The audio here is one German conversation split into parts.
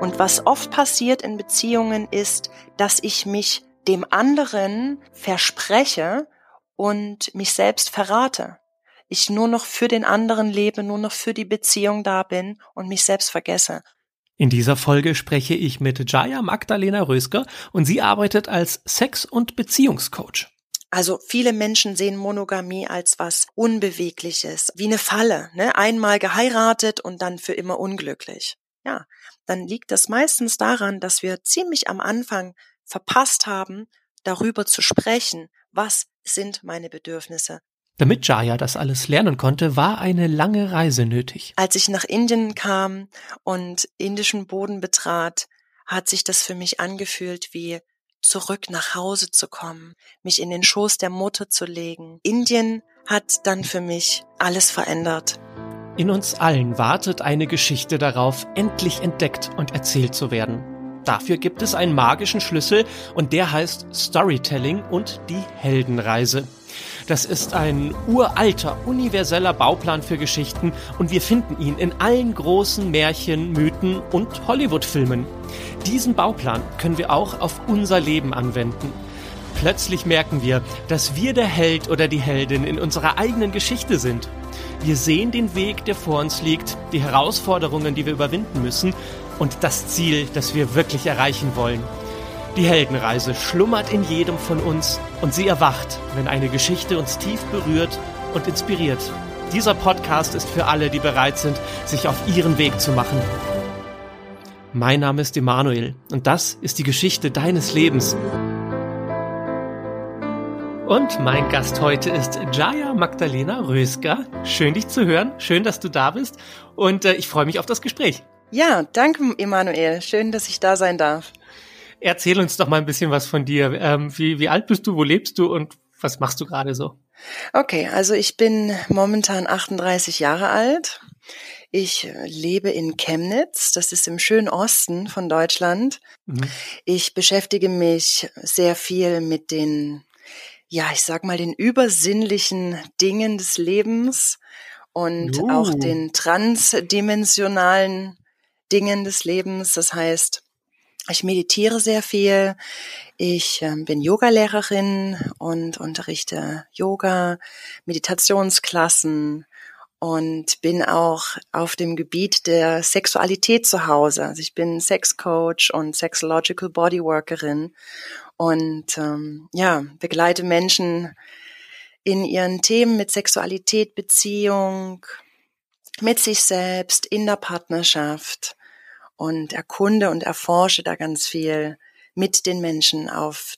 Und was oft passiert in Beziehungen ist, dass ich mich dem anderen verspreche und mich selbst verrate. Ich nur noch für den anderen lebe, nur noch für die Beziehung da bin und mich selbst vergesse. In dieser Folge spreche ich mit Jaya Magdalena Rösker und sie arbeitet als Sex- und Beziehungscoach. Also viele Menschen sehen Monogamie als was Unbewegliches, wie eine Falle, ne? Einmal geheiratet und dann für immer unglücklich. Ja, dann liegt das meistens daran, dass wir ziemlich am Anfang verpasst haben, darüber zu sprechen, was sind meine Bedürfnisse, damit Jaya das alles lernen konnte, war eine lange Reise nötig. Als ich nach Indien kam und indischen Boden betrat, hat sich das für mich angefühlt wie zurück nach Hause zu kommen, mich in den Schoß der Mutter zu legen. Indien hat dann für mich alles verändert. In uns allen wartet eine Geschichte darauf, endlich entdeckt und erzählt zu werden. Dafür gibt es einen magischen Schlüssel und der heißt Storytelling und die Heldenreise. Das ist ein uralter, universeller Bauplan für Geschichten und wir finden ihn in allen großen Märchen, Mythen und Hollywood-Filmen. Diesen Bauplan können wir auch auf unser Leben anwenden. Plötzlich merken wir, dass wir der Held oder die Heldin in unserer eigenen Geschichte sind. Wir sehen den Weg, der vor uns liegt, die Herausforderungen, die wir überwinden müssen und das Ziel, das wir wirklich erreichen wollen. Die Heldenreise schlummert in jedem von uns und sie erwacht, wenn eine Geschichte uns tief berührt und inspiriert. Dieser Podcast ist für alle, die bereit sind, sich auf ihren Weg zu machen. Mein Name ist Emanuel und das ist die Geschichte deines Lebens. Und mein Gast heute ist Jaya Magdalena Rösker. Schön dich zu hören, schön, dass du da bist und äh, ich freue mich auf das Gespräch. Ja, danke Emanuel, schön, dass ich da sein darf. Erzähl uns doch mal ein bisschen was von dir. Ähm, wie, wie alt bist du, wo lebst du und was machst du gerade so? Okay, also ich bin momentan 38 Jahre alt. Ich lebe in Chemnitz, das ist im schönen Osten von Deutschland. Mhm. Ich beschäftige mich sehr viel mit den, ja, ich sag mal, den übersinnlichen Dingen des Lebens und uh. auch den transdimensionalen Dingen des Lebens. Das heißt, ich meditiere sehr viel. Ich äh, bin Yogalehrerin und unterrichte Yoga, Meditationsklassen und bin auch auf dem Gebiet der Sexualität zu Hause. Also ich bin Sexcoach und Sexological Bodyworkerin und ähm, ja begleite Menschen in ihren Themen mit Sexualität, Beziehung, mit sich selbst, in der Partnerschaft und erkunde und erforsche da ganz viel mit den Menschen auf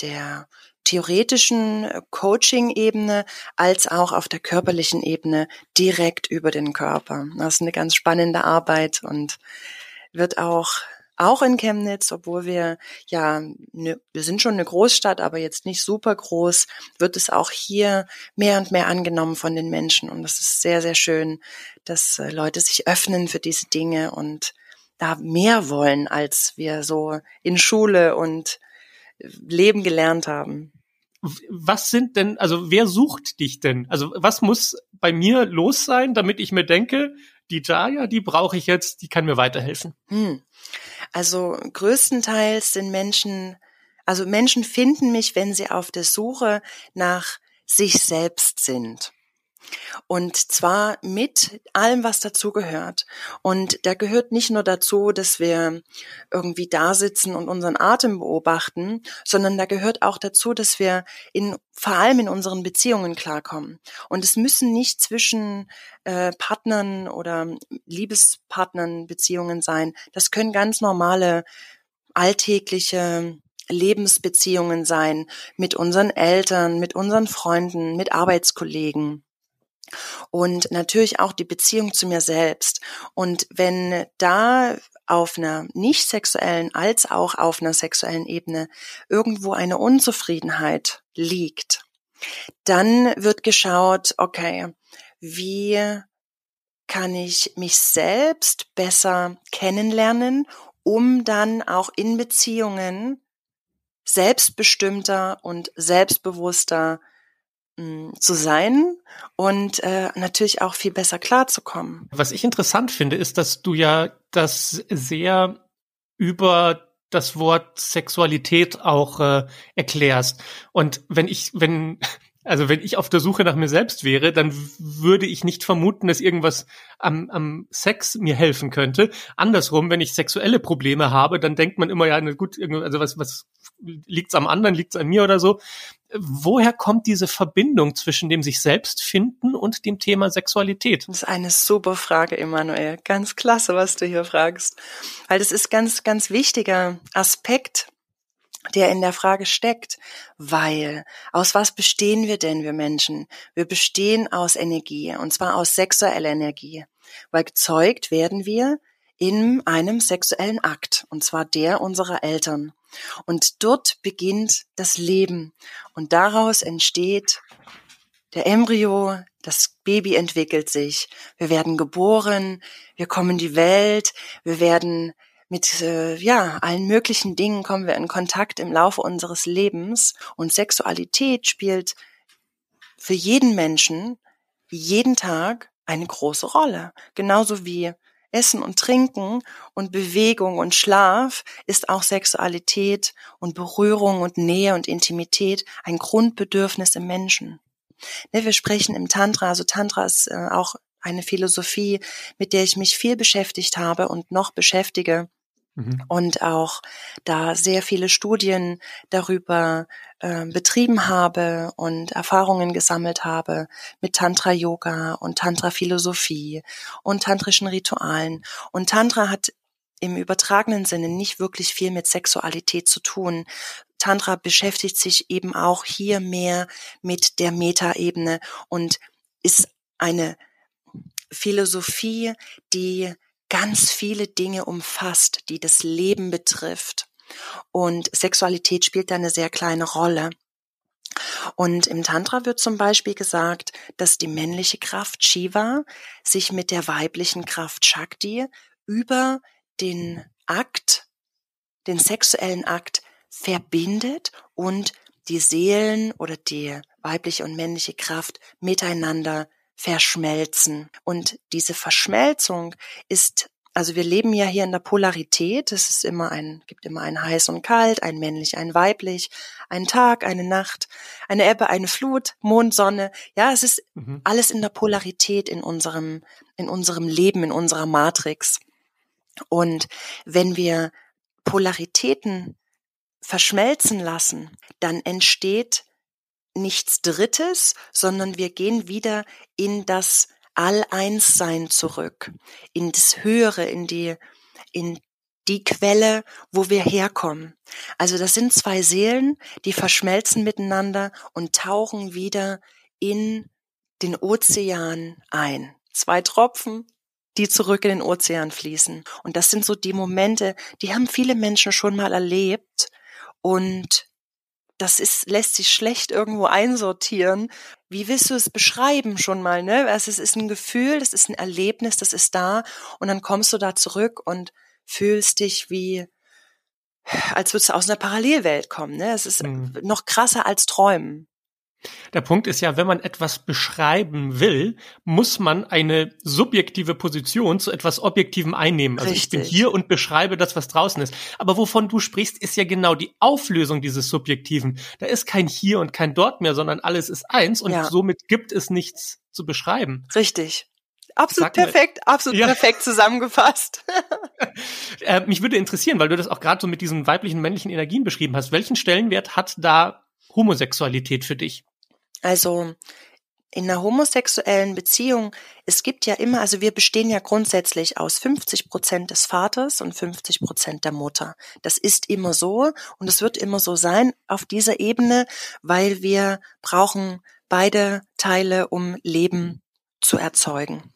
der theoretischen Coaching-Ebene als auch auf der körperlichen Ebene direkt über den Körper. Das ist eine ganz spannende Arbeit und wird auch auch in Chemnitz, obwohl wir ja, ne, wir sind schon eine Großstadt, aber jetzt nicht super groß, wird es auch hier mehr und mehr angenommen von den Menschen. Und das ist sehr, sehr schön, dass äh, Leute sich öffnen für diese Dinge und da mehr wollen, als wir so in Schule und Leben gelernt haben. Was sind denn, also wer sucht dich denn? Also was muss bei mir los sein, damit ich mir denke, die Jaya, die brauche ich jetzt, die kann mir weiterhelfen? Hm. Also größtenteils sind Menschen, also Menschen finden mich, wenn sie auf der Suche nach sich selbst sind. Und zwar mit allem, was dazugehört. Und da gehört nicht nur dazu, dass wir irgendwie da sitzen und unseren Atem beobachten, sondern da gehört auch dazu, dass wir in, vor allem in unseren Beziehungen klarkommen. Und es müssen nicht zwischen äh, Partnern oder Liebespartnern Beziehungen sein. Das können ganz normale alltägliche Lebensbeziehungen sein mit unseren Eltern, mit unseren Freunden, mit Arbeitskollegen und natürlich auch die Beziehung zu mir selbst. Und wenn da auf einer nicht sexuellen als auch auf einer sexuellen Ebene irgendwo eine Unzufriedenheit liegt, dann wird geschaut, okay, wie kann ich mich selbst besser kennenlernen, um dann auch in Beziehungen selbstbestimmter und selbstbewusster zu sein und äh, natürlich auch viel besser klarzukommen. Was ich interessant finde, ist, dass du ja das sehr über das Wort Sexualität auch äh, erklärst. Und wenn ich, wenn also wenn ich auf der Suche nach mir selbst wäre, dann würde ich nicht vermuten, dass irgendwas am, am Sex mir helfen könnte. Andersrum, wenn ich sexuelle Probleme habe, dann denkt man immer, ja, gut, also was, was liegt's am anderen, liegt's an mir oder so. Woher kommt diese Verbindung zwischen dem sich selbst finden und dem Thema Sexualität? Das ist eine super Frage, Emanuel. Ganz klasse, was du hier fragst. Weil das ist ganz, ganz wichtiger Aspekt der in der Frage steckt, weil aus was bestehen wir denn, wir Menschen? Wir bestehen aus Energie, und zwar aus sexueller Energie, weil gezeugt werden wir in einem sexuellen Akt, und zwar der unserer Eltern. Und dort beginnt das Leben, und daraus entsteht der Embryo, das Baby entwickelt sich, wir werden geboren, wir kommen in die Welt, wir werden mit äh, ja allen möglichen Dingen kommen wir in Kontakt im Laufe unseres Lebens. Und Sexualität spielt für jeden Menschen jeden Tag eine große Rolle, genauso wie Essen und Trinken und Bewegung und Schlaf ist auch Sexualität und Berührung und Nähe und Intimität ein Grundbedürfnis im Menschen. Ne, wir sprechen im Tantra, also Tantra ist äh, auch eine Philosophie, mit der ich mich viel beschäftigt habe und noch beschäftige Mhm. Und auch da sehr viele Studien darüber äh, betrieben habe und Erfahrungen gesammelt habe mit Tantra-Yoga und Tantra-Philosophie und tantrischen Ritualen. Und Tantra hat im übertragenen Sinne nicht wirklich viel mit Sexualität zu tun. Tantra beschäftigt sich eben auch hier mehr mit der Metaebene und ist eine Philosophie, die ganz viele Dinge umfasst, die das Leben betrifft. Und Sexualität spielt da eine sehr kleine Rolle. Und im Tantra wird zum Beispiel gesagt, dass die männliche Kraft Shiva sich mit der weiblichen Kraft Shakti über den Akt, den sexuellen Akt verbindet und die Seelen oder die weibliche und männliche Kraft miteinander verschmelzen. Und diese Verschmelzung ist also wir leben ja hier in der Polarität. Es ist immer ein, gibt immer ein heiß und kalt, ein männlich, ein weiblich, ein Tag, eine Nacht, eine Ebbe, eine Flut, Mond, Sonne. Ja, es ist mhm. alles in der Polarität in unserem, in unserem Leben, in unserer Matrix. Und wenn wir Polaritäten verschmelzen lassen, dann entsteht nichts Drittes, sondern wir gehen wieder in das All-Eins-Sein zurück, in das Höhere, in die, in die Quelle, wo wir herkommen. Also das sind zwei Seelen, die verschmelzen miteinander und tauchen wieder in den Ozean ein. Zwei Tropfen, die zurück in den Ozean fließen. Und das sind so die Momente, die haben viele Menschen schon mal erlebt und das ist, lässt sich schlecht irgendwo einsortieren. Wie willst du es beschreiben schon mal, ne? Also es ist ein Gefühl, das ist ein Erlebnis, das ist da und dann kommst du da zurück und fühlst dich wie, als würdest du aus einer Parallelwelt kommen, ne? Es ist mhm. noch krasser als Träumen. Der Punkt ist ja, wenn man etwas beschreiben will, muss man eine subjektive Position zu etwas Objektivem einnehmen. Also Richtig. ich bin hier und beschreibe das, was draußen ist. Aber wovon du sprichst, ist ja genau die Auflösung dieses Subjektiven. Da ist kein Hier und kein Dort mehr, sondern alles ist eins und ja. somit gibt es nichts zu beschreiben. Richtig. Absolut perfekt, absolut ja. perfekt zusammengefasst. äh, mich würde interessieren, weil du das auch gerade so mit diesen weiblichen, männlichen Energien beschrieben hast. Welchen Stellenwert hat da Homosexualität für dich? Also in einer homosexuellen Beziehung, es gibt ja immer, also wir bestehen ja grundsätzlich aus 50 Prozent des Vaters und 50 Prozent der Mutter. Das ist immer so und es wird immer so sein auf dieser Ebene, weil wir brauchen beide Teile, um Leben zu erzeugen.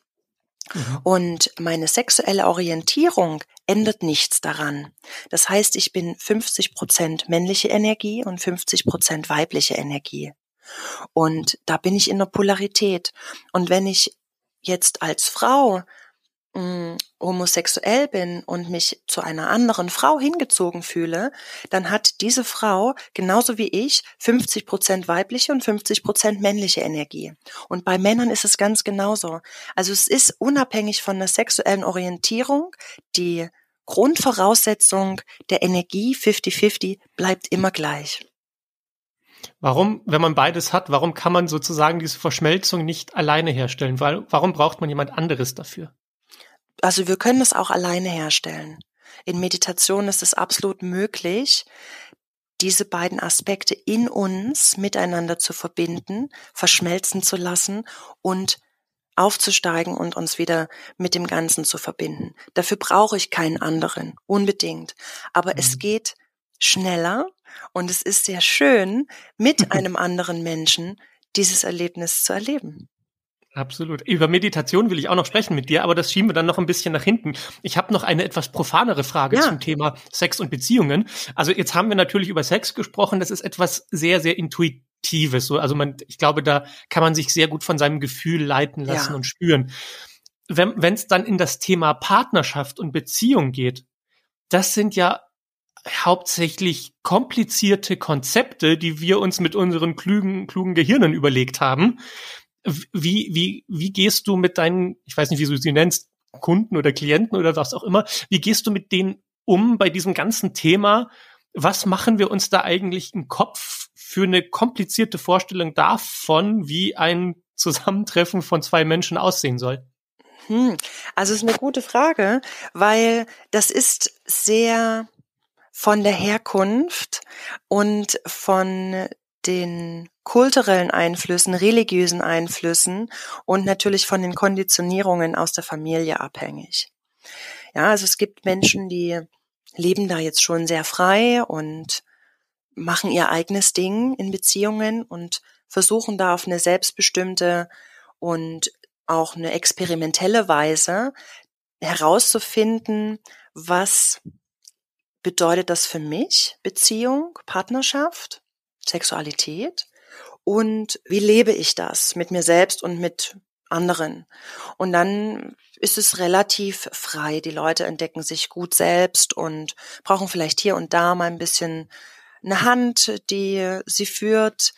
Mhm. Und meine sexuelle Orientierung ändert nichts daran. Das heißt, ich bin 50 Prozent männliche Energie und 50 Prozent weibliche Energie. Und da bin ich in der Polarität. Und wenn ich jetzt als Frau mh, homosexuell bin und mich zu einer anderen Frau hingezogen fühle, dann hat diese Frau genauso wie ich 50 Prozent weibliche und 50 Prozent männliche Energie. Und bei Männern ist es ganz genauso. Also es ist unabhängig von der sexuellen Orientierung, die Grundvoraussetzung der Energie 50-50 bleibt immer gleich. Warum, wenn man beides hat, warum kann man sozusagen diese Verschmelzung nicht alleine herstellen? Weil, warum braucht man jemand anderes dafür? Also wir können es auch alleine herstellen. In Meditation ist es absolut möglich, diese beiden Aspekte in uns miteinander zu verbinden, verschmelzen zu lassen und aufzusteigen und uns wieder mit dem Ganzen zu verbinden. Dafür brauche ich keinen anderen, unbedingt. Aber mhm. es geht schneller und es ist sehr schön, mit einem anderen Menschen dieses Erlebnis zu erleben. Absolut. Über Meditation will ich auch noch sprechen mit dir, aber das schieben wir dann noch ein bisschen nach hinten. Ich habe noch eine etwas profanere Frage ja. zum Thema Sex und Beziehungen. Also jetzt haben wir natürlich über Sex gesprochen. Das ist etwas sehr, sehr intuitives. So, also man, ich glaube, da kann man sich sehr gut von seinem Gefühl leiten lassen ja. und spüren. Wenn es dann in das Thema Partnerschaft und Beziehung geht, das sind ja hauptsächlich komplizierte Konzepte, die wir uns mit unseren klugen, klugen Gehirnen überlegt haben. Wie, wie, wie gehst du mit deinen, ich weiß nicht, wie du sie nennst, Kunden oder Klienten oder was auch immer, wie gehst du mit denen um bei diesem ganzen Thema? Was machen wir uns da eigentlich im Kopf für eine komplizierte Vorstellung davon, wie ein Zusammentreffen von zwei Menschen aussehen soll? Hm, also ist eine gute Frage, weil das ist sehr von der Herkunft und von den kulturellen Einflüssen, religiösen Einflüssen und natürlich von den Konditionierungen aus der Familie abhängig. Ja, also es gibt Menschen, die leben da jetzt schon sehr frei und machen ihr eigenes Ding in Beziehungen und versuchen da auf eine selbstbestimmte und auch eine experimentelle Weise herauszufinden, was bedeutet das für mich Beziehung, Partnerschaft Sexualität und wie lebe ich das mit mir selbst und mit anderen. Und dann ist es relativ frei. Die Leute entdecken sich gut selbst und brauchen vielleicht hier und da mal ein bisschen eine Hand, die sie führt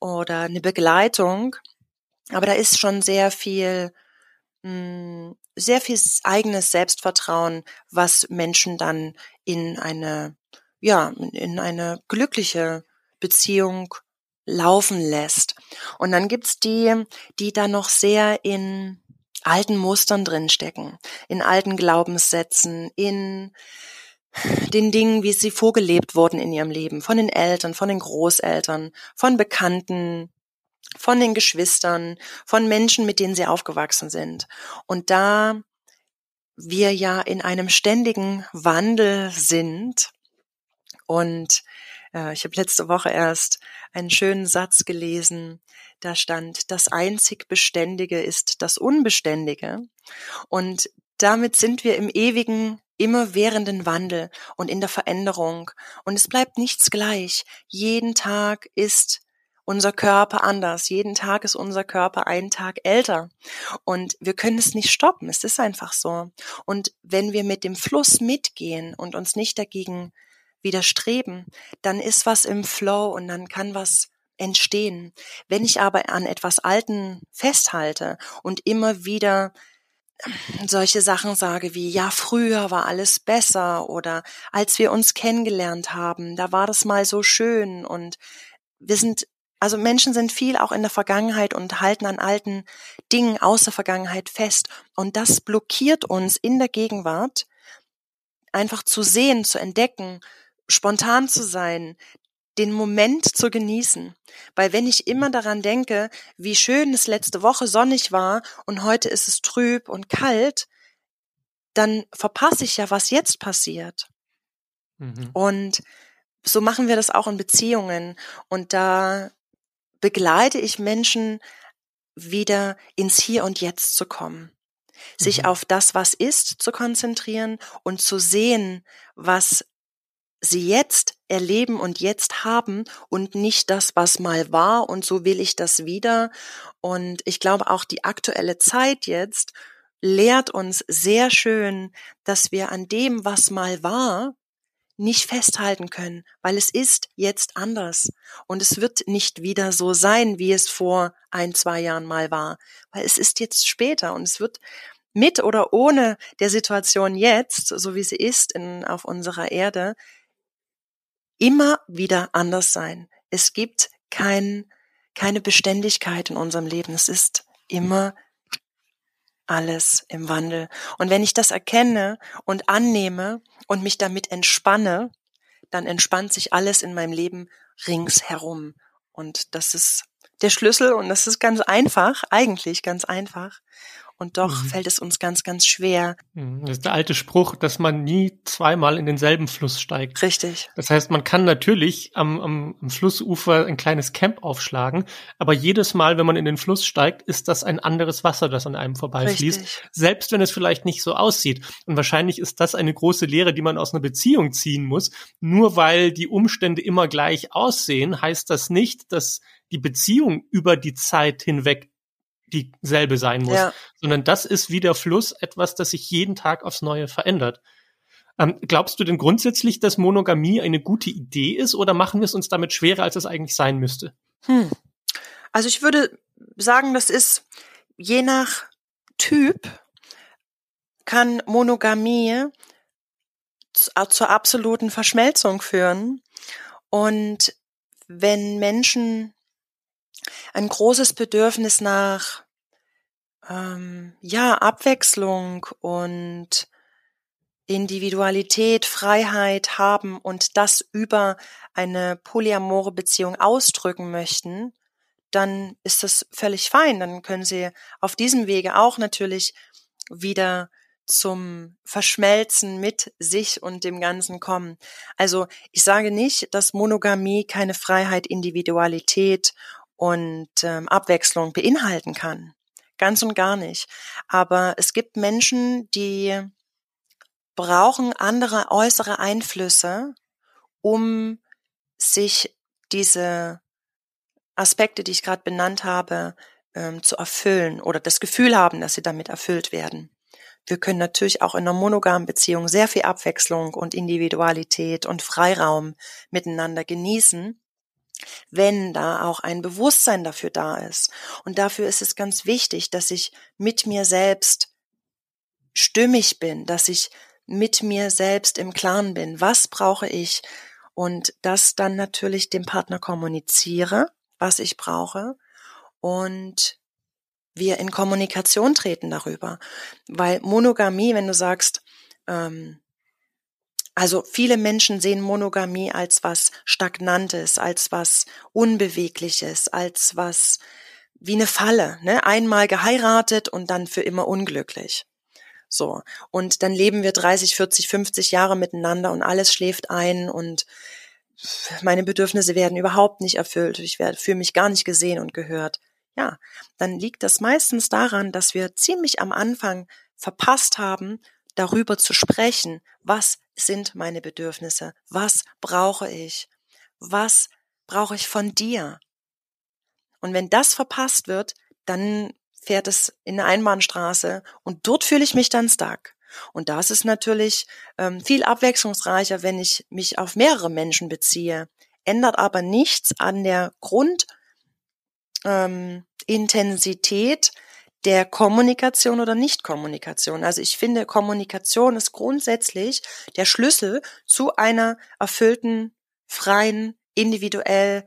oder eine Begleitung. Aber da ist schon sehr viel, hm, sehr viel eigenes Selbstvertrauen, was Menschen dann in eine, ja, in eine glückliche Beziehung laufen lässt. Und dann gibt's die, die da noch sehr in alten Mustern drinstecken, in alten Glaubenssätzen, in den Dingen, wie sie vorgelebt wurden in ihrem Leben, von den Eltern, von den Großeltern, von Bekannten, von den Geschwistern, von Menschen, mit denen sie aufgewachsen sind. Und da wir ja in einem ständigen Wandel sind und äh, ich habe letzte Woche erst einen schönen Satz gelesen, da stand, das einzig Beständige ist das Unbeständige. Und damit sind wir im ewigen, immerwährenden Wandel und in der Veränderung. Und es bleibt nichts gleich. Jeden Tag ist unser Körper anders. Jeden Tag ist unser Körper einen Tag älter. Und wir können es nicht stoppen. Es ist einfach so. Und wenn wir mit dem Fluss mitgehen und uns nicht dagegen widerstreben, dann ist was im Flow und dann kann was entstehen. Wenn ich aber an etwas Alten festhalte und immer wieder solche Sachen sage wie, ja, früher war alles besser oder als wir uns kennengelernt haben, da war das mal so schön und wir sind, also Menschen sind viel auch in der Vergangenheit und halten an alten Dingen aus der Vergangenheit fest und das blockiert uns in der Gegenwart einfach zu sehen, zu entdecken, spontan zu sein, den Moment zu genießen. Weil wenn ich immer daran denke, wie schön es letzte Woche sonnig war und heute ist es trüb und kalt, dann verpasse ich ja, was jetzt passiert. Mhm. Und so machen wir das auch in Beziehungen. Und da begleite ich Menschen wieder ins Hier und Jetzt zu kommen. Sich mhm. auf das, was ist, zu konzentrieren und zu sehen, was sie jetzt erleben und jetzt haben und nicht das, was mal war und so will ich das wieder. Und ich glaube auch die aktuelle Zeit jetzt lehrt uns sehr schön, dass wir an dem, was mal war, nicht festhalten können, weil es ist jetzt anders und es wird nicht wieder so sein, wie es vor ein, zwei Jahren mal war, weil es ist jetzt später und es wird mit oder ohne der Situation jetzt, so wie sie ist in, auf unserer Erde, immer wieder anders sein. Es gibt kein, keine Beständigkeit in unserem Leben. Es ist immer alles im Wandel. Und wenn ich das erkenne und annehme und mich damit entspanne, dann entspannt sich alles in meinem Leben ringsherum. Und das ist der Schlüssel und das ist ganz einfach, eigentlich ganz einfach. Und doch mhm. fällt es uns ganz, ganz schwer. Mhm. Das ist der alte Spruch, dass man nie zweimal in denselben Fluss steigt. Richtig. Das heißt, man kann natürlich am, am, am Flussufer ein kleines Camp aufschlagen, aber jedes Mal, wenn man in den Fluss steigt, ist das ein anderes Wasser, das an einem vorbeifließt. Richtig. Selbst wenn es vielleicht nicht so aussieht. Und wahrscheinlich ist das eine große Lehre, die man aus einer Beziehung ziehen muss. Nur weil die Umstände immer gleich aussehen, heißt das nicht, dass die Beziehung über die Zeit hinweg dieselbe sein muss, ja. sondern das ist wie der Fluss etwas, das sich jeden Tag aufs Neue verändert. Ähm, glaubst du denn grundsätzlich, dass Monogamie eine gute Idee ist oder machen wir es uns damit schwerer, als es eigentlich sein müsste? Hm. Also ich würde sagen, das ist je nach Typ kann Monogamie zur absoluten Verschmelzung führen. Und wenn Menschen ein großes Bedürfnis nach ähm, ja Abwechslung und Individualität, Freiheit haben und das über eine polyamore Beziehung ausdrücken möchten, dann ist das völlig fein. Dann können sie auf diesem Wege auch natürlich wieder zum Verschmelzen mit sich und dem Ganzen kommen. Also ich sage nicht, dass Monogamie keine Freiheit, Individualität und ähm, Abwechslung beinhalten kann. Ganz und gar nicht. Aber es gibt Menschen, die brauchen andere äußere Einflüsse, um sich diese Aspekte, die ich gerade benannt habe, ähm, zu erfüllen oder das Gefühl haben, dass sie damit erfüllt werden. Wir können natürlich auch in einer monogamen Beziehung sehr viel Abwechslung und Individualität und Freiraum miteinander genießen wenn da auch ein Bewusstsein dafür da ist. Und dafür ist es ganz wichtig, dass ich mit mir selbst stimmig bin, dass ich mit mir selbst im Klaren bin. Was brauche ich? Und das dann natürlich dem Partner kommuniziere, was ich brauche. Und wir in Kommunikation treten darüber. Weil Monogamie, wenn du sagst, ähm, also viele Menschen sehen Monogamie als was Stagnantes, als was Unbewegliches, als was wie eine Falle, ne? Einmal geheiratet und dann für immer unglücklich. So. Und dann leben wir 30, 40, 50 Jahre miteinander und alles schläft ein und meine Bedürfnisse werden überhaupt nicht erfüllt. Ich werde für mich gar nicht gesehen und gehört. Ja, dann liegt das meistens daran, dass wir ziemlich am Anfang verpasst haben, darüber zu sprechen, was sind meine Bedürfnisse, was brauche ich, was brauche ich von dir. Und wenn das verpasst wird, dann fährt es in eine Einbahnstraße und dort fühle ich mich dann stuck. Und das ist natürlich ähm, viel abwechslungsreicher, wenn ich mich auf mehrere Menschen beziehe, ändert aber nichts an der Grundintensität, ähm, der Kommunikation oder Nichtkommunikation. Also ich finde, Kommunikation ist grundsätzlich der Schlüssel zu einer erfüllten, freien, individuell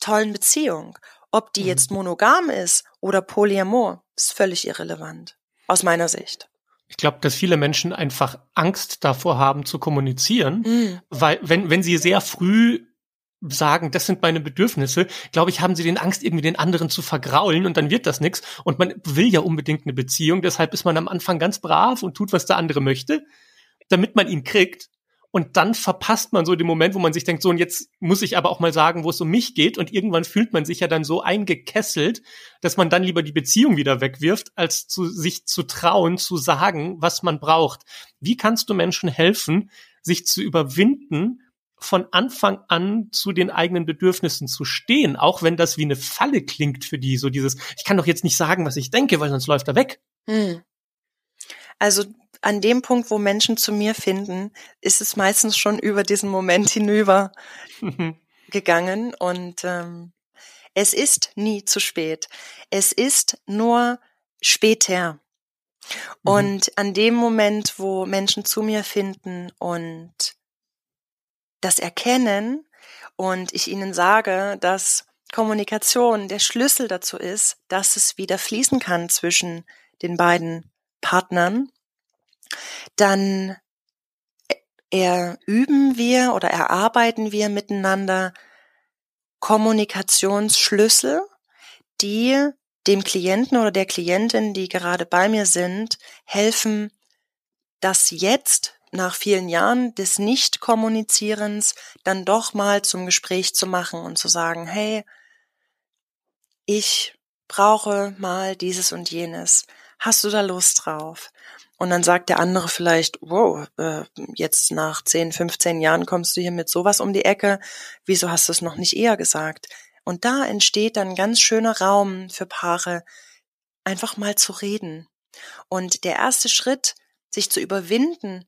tollen Beziehung. Ob die jetzt mhm. monogam ist oder polyamor, ist völlig irrelevant. Aus meiner Sicht. Ich glaube, dass viele Menschen einfach Angst davor haben zu kommunizieren, mhm. weil wenn, wenn sie sehr früh sagen, das sind meine Bedürfnisse, glaube ich, haben sie den Angst, irgendwie den anderen zu vergraulen und dann wird das nichts. Und man will ja unbedingt eine Beziehung, deshalb ist man am Anfang ganz brav und tut, was der andere möchte, damit man ihn kriegt. Und dann verpasst man so den Moment, wo man sich denkt, so, und jetzt muss ich aber auch mal sagen, wo es um mich geht. Und irgendwann fühlt man sich ja dann so eingekesselt, dass man dann lieber die Beziehung wieder wegwirft, als zu, sich zu trauen, zu sagen, was man braucht. Wie kannst du Menschen helfen, sich zu überwinden, von Anfang an zu den eigenen Bedürfnissen zu stehen, auch wenn das wie eine Falle klingt für die, so dieses, ich kann doch jetzt nicht sagen, was ich denke, weil sonst läuft er weg. Hm. Also an dem Punkt, wo Menschen zu mir finden, ist es meistens schon über diesen Moment hinüber gegangen und ähm, es ist nie zu spät. Es ist nur später. Mhm. Und an dem Moment, wo Menschen zu mir finden und das erkennen und ich ihnen sage, dass Kommunikation der Schlüssel dazu ist, dass es wieder fließen kann zwischen den beiden Partnern, dann erüben wir oder erarbeiten wir miteinander Kommunikationsschlüssel, die dem Klienten oder der Klientin, die gerade bei mir sind, helfen, das jetzt nach vielen Jahren des Nicht-Kommunizierens dann doch mal zum Gespräch zu machen und zu sagen, hey, ich brauche mal dieses und jenes. Hast du da Lust drauf? Und dann sagt der andere vielleicht, wow, äh, jetzt nach 10, 15 Jahren kommst du hier mit sowas um die Ecke. Wieso hast du es noch nicht eher gesagt? Und da entsteht dann ganz schöner Raum für Paare, einfach mal zu reden. Und der erste Schritt, sich zu überwinden,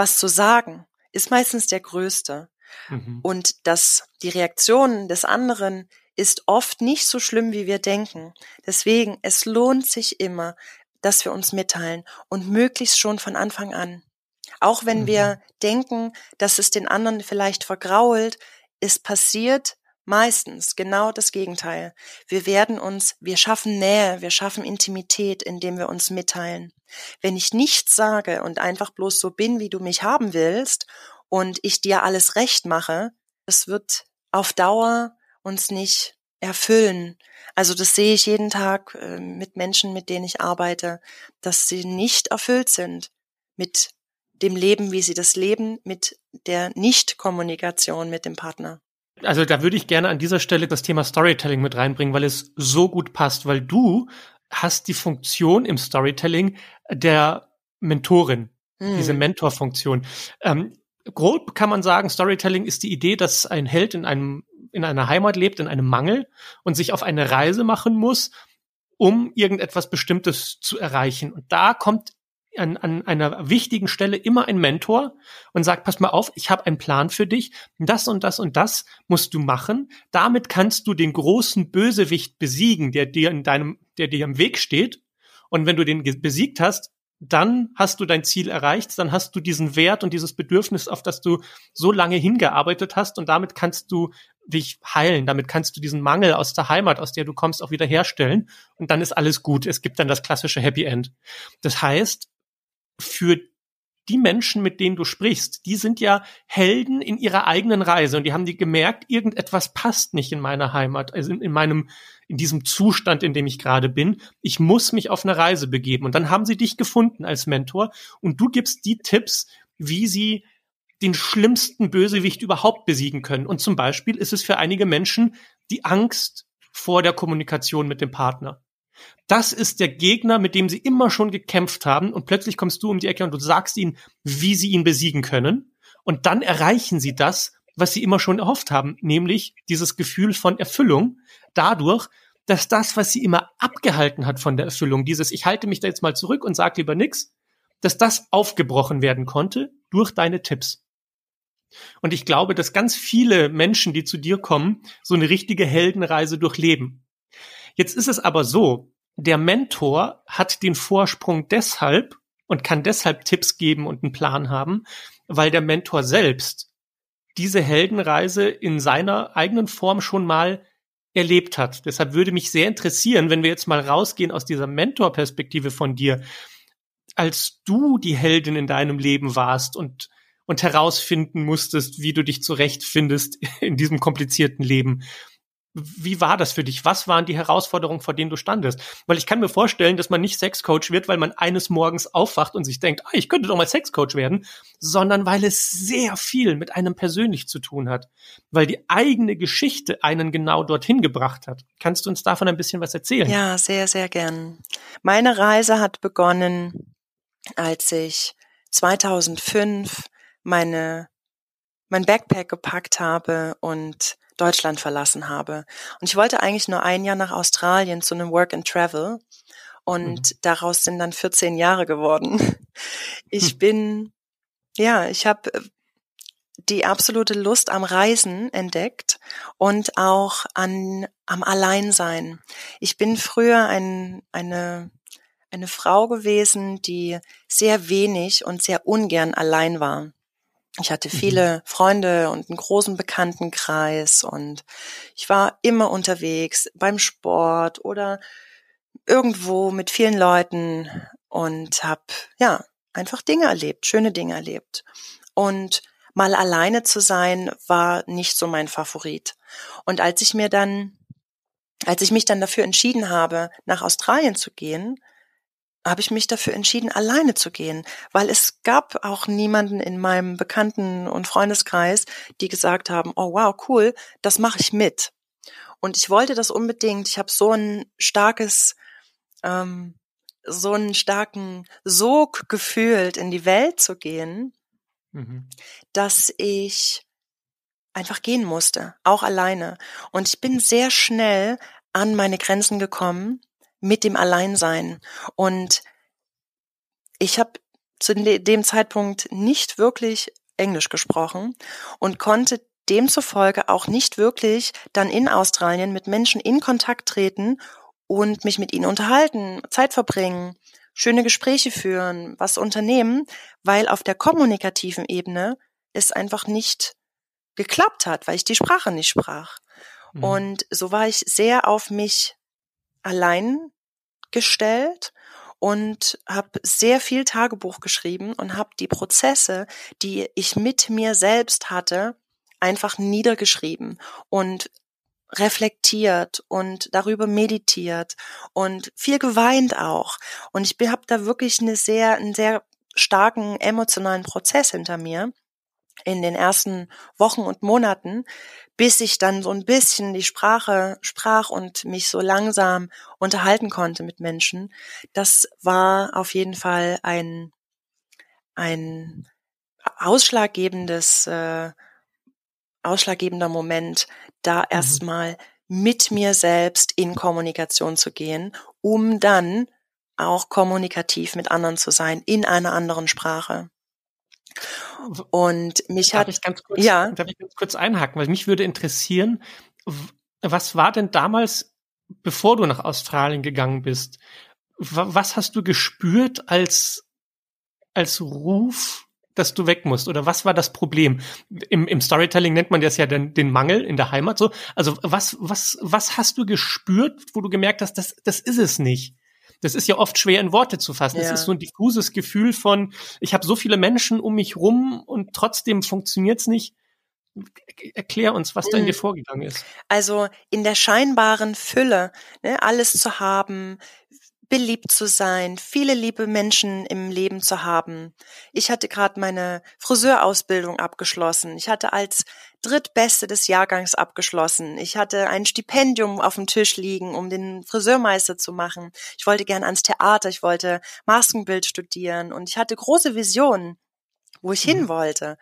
was zu sagen, ist meistens der größte. Mhm. Und dass die Reaktion des anderen ist oft nicht so schlimm, wie wir denken. Deswegen, es lohnt sich immer, dass wir uns mitteilen und möglichst schon von Anfang an. Auch wenn mhm. wir denken, dass es den anderen vielleicht vergrault, es passiert meistens genau das Gegenteil. Wir werden uns, wir schaffen Nähe, wir schaffen Intimität, indem wir uns mitteilen. Wenn ich nichts sage und einfach bloß so bin, wie du mich haben willst und ich dir alles recht mache, es wird auf Dauer uns nicht erfüllen. Also das sehe ich jeden Tag äh, mit Menschen, mit denen ich arbeite, dass sie nicht erfüllt sind mit dem Leben, wie sie das leben, mit der Nicht-Kommunikation mit dem Partner. Also da würde ich gerne an dieser Stelle das Thema Storytelling mit reinbringen, weil es so gut passt, weil du hast die Funktion im Storytelling der Mentorin, hm. diese Mentorfunktion. Ähm, grob kann man sagen, Storytelling ist die Idee, dass ein Held in einem in einer Heimat lebt, in einem Mangel und sich auf eine Reise machen muss, um irgendetwas Bestimmtes zu erreichen. Und da kommt an, an einer wichtigen Stelle immer ein Mentor und sagt, pass mal auf, ich habe einen Plan für dich, das und das und das musst du machen. Damit kannst du den großen Bösewicht besiegen, der dir in deinem, der dir im Weg steht. Und wenn du den besiegt hast, dann hast du dein Ziel erreicht, dann hast du diesen Wert und dieses Bedürfnis, auf das du so lange hingearbeitet hast und damit kannst du dich heilen, damit kannst du diesen Mangel aus der Heimat, aus der du kommst, auch wieder herstellen und dann ist alles gut. Es gibt dann das klassische Happy End. Das heißt, für die Menschen, mit denen du sprichst, die sind ja Helden in ihrer eigenen Reise und die haben die gemerkt, irgendetwas passt nicht in meiner Heimat, also in, in meinem, in diesem Zustand, in dem ich gerade bin. Ich muss mich auf eine Reise begeben. Und dann haben sie dich gefunden als Mentor und du gibst die Tipps, wie sie den schlimmsten Bösewicht überhaupt besiegen können. Und zum Beispiel ist es für einige Menschen die Angst vor der Kommunikation mit dem Partner. Das ist der Gegner, mit dem sie immer schon gekämpft haben und plötzlich kommst du um die Ecke und du sagst ihnen, wie sie ihn besiegen können und dann erreichen sie das, was sie immer schon erhofft haben, nämlich dieses Gefühl von Erfüllung dadurch, dass das, was sie immer abgehalten hat von der Erfüllung, dieses ich halte mich da jetzt mal zurück und sag lieber nix, dass das aufgebrochen werden konnte durch deine Tipps. Und ich glaube, dass ganz viele Menschen, die zu dir kommen, so eine richtige Heldenreise durchleben. Jetzt ist es aber so, der Mentor hat den Vorsprung deshalb und kann deshalb Tipps geben und einen Plan haben, weil der Mentor selbst diese Heldenreise in seiner eigenen Form schon mal erlebt hat. Deshalb würde mich sehr interessieren, wenn wir jetzt mal rausgehen aus dieser Mentorperspektive von dir, als du die Heldin in deinem Leben warst und und herausfinden musstest, wie du dich zurechtfindest in diesem komplizierten Leben. Wie war das für dich? Was waren die Herausforderungen, vor denen du standest? Weil ich kann mir vorstellen, dass man nicht Sexcoach wird, weil man eines Morgens aufwacht und sich denkt, ah, ich könnte doch mal Sexcoach werden, sondern weil es sehr viel mit einem persönlich zu tun hat, weil die eigene Geschichte einen genau dorthin gebracht hat. Kannst du uns davon ein bisschen was erzählen? Ja, sehr, sehr gern. Meine Reise hat begonnen, als ich 2005 meine mein Backpack gepackt habe und Deutschland verlassen habe. Und ich wollte eigentlich nur ein Jahr nach Australien zu einem Work and Travel. Und mhm. daraus sind dann 14 Jahre geworden. Ich bin, ja, ich habe äh, die absolute Lust am Reisen entdeckt und auch an, am Alleinsein. Ich bin früher ein, eine, eine Frau gewesen, die sehr wenig und sehr ungern allein war. Ich hatte mhm. viele mhm. Freunde und einen großen Bekanntenkreis und ich war immer unterwegs beim Sport oder irgendwo mit vielen Leuten und habe ja einfach Dinge erlebt, schöne Dinge erlebt. Und mal alleine zu sein war nicht so mein Favorit. Und als ich mir dann, als ich mich dann dafür entschieden habe, nach Australien zu gehen, habe ich mich dafür entschieden, alleine zu gehen, weil es gab auch niemanden in meinem Bekannten- und Freundeskreis, die gesagt haben, oh wow, cool, das mache ich mit. Und ich wollte das unbedingt. Ich habe so ein starkes, ähm, so einen starken Sog gefühlt, in die Welt zu gehen, mhm. dass ich einfach gehen musste, auch alleine. Und ich bin sehr schnell an meine Grenzen gekommen mit dem Alleinsein. Und ich habe zu dem Zeitpunkt nicht wirklich Englisch gesprochen und konnte demzufolge auch nicht wirklich dann in Australien mit Menschen in Kontakt treten und mich mit ihnen unterhalten, Zeit verbringen, schöne Gespräche führen, was unternehmen, weil auf der kommunikativen Ebene es einfach nicht geklappt hat, weil ich die Sprache nicht sprach. Mhm. Und so war ich sehr auf mich allein gestellt und habe sehr viel Tagebuch geschrieben und habe die Prozesse, die ich mit mir selbst hatte, einfach niedergeschrieben und reflektiert und darüber meditiert und viel geweint auch. Und ich habe da wirklich eine sehr, einen sehr starken emotionalen Prozess hinter mir in den ersten Wochen und Monaten, bis ich dann so ein bisschen die Sprache sprach und mich so langsam unterhalten konnte mit Menschen. Das war auf jeden Fall ein, ein ausschlaggebendes, äh, ausschlaggebender Moment, da mhm. erstmal mit mir selbst in Kommunikation zu gehen, um dann auch kommunikativ mit anderen zu sein in einer anderen Sprache. Und mich darf hat ich ganz kurz, ja, darf ich ganz kurz einhaken, weil mich würde interessieren, was war denn damals, bevor du nach Australien gegangen bist? Was hast du gespürt als als Ruf, dass du weg musst? Oder was war das Problem? Im, im Storytelling nennt man das ja den, den Mangel in der Heimat so. Also was was was hast du gespürt, wo du gemerkt hast, das das ist es nicht? Das ist ja oft schwer in Worte zu fassen. Es ist so ein diffuses Gefühl von, ich habe so viele Menschen um mich rum und trotzdem funktioniert's nicht. Erklär uns, was da in dir mhm. vorgegangen ist. Also in der scheinbaren Fülle, ne, alles zu haben, beliebt zu sein, viele liebe Menschen im Leben zu haben. Ich hatte gerade meine Friseurausbildung abgeschlossen. Ich hatte als Drittbeste des Jahrgangs abgeschlossen. Ich hatte ein Stipendium auf dem Tisch liegen, um den Friseurmeister zu machen. Ich wollte gern ans Theater, ich wollte Maskenbild studieren und ich hatte große Visionen, wo ich mhm. hin wollte.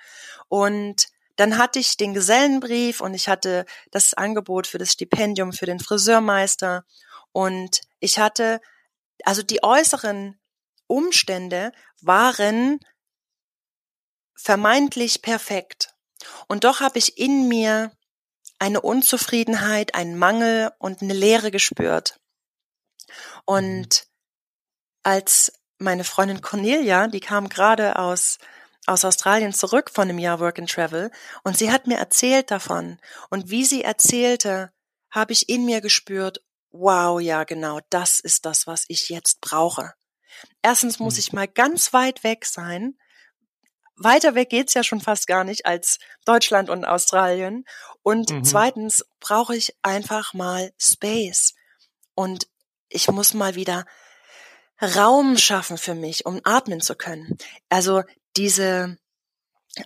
Und dann hatte ich den Gesellenbrief und ich hatte das Angebot für das Stipendium für den Friseurmeister und ich hatte also die äußeren Umstände waren vermeintlich perfekt. Und doch habe ich in mir eine Unzufriedenheit, einen Mangel und eine Leere gespürt. Und als meine Freundin Cornelia, die kam gerade aus, aus Australien zurück von einem Jahr Work and Travel, und sie hat mir erzählt davon. Und wie sie erzählte, habe ich in mir gespürt, wow, ja genau, das ist das, was ich jetzt brauche. Erstens muss mhm. ich mal ganz weit weg sein. Weiter weg geht's ja schon fast gar nicht als Deutschland und Australien. Und mhm. zweitens brauche ich einfach mal Space. Und ich muss mal wieder Raum schaffen für mich, um atmen zu können. Also diese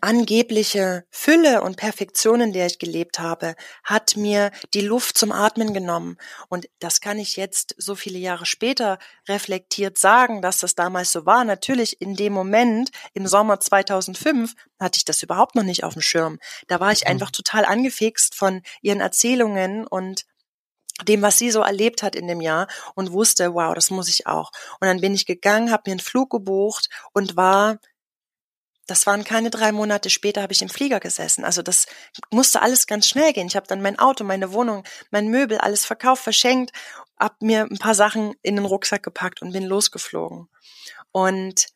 angebliche Fülle und Perfektion, in der ich gelebt habe, hat mir die Luft zum Atmen genommen. Und das kann ich jetzt so viele Jahre später reflektiert sagen, dass das damals so war. Natürlich in dem Moment, im Sommer 2005, hatte ich das überhaupt noch nicht auf dem Schirm. Da war ich mhm. einfach total angefixt von ihren Erzählungen und dem, was sie so erlebt hat in dem Jahr und wusste, wow, das muss ich auch. Und dann bin ich gegangen, habe mir einen Flug gebucht und war das waren keine drei Monate später, habe ich im Flieger gesessen. Also das musste alles ganz schnell gehen. Ich habe dann mein Auto, meine Wohnung, mein Möbel, alles verkauft, verschenkt, habe mir ein paar Sachen in den Rucksack gepackt und bin losgeflogen. Und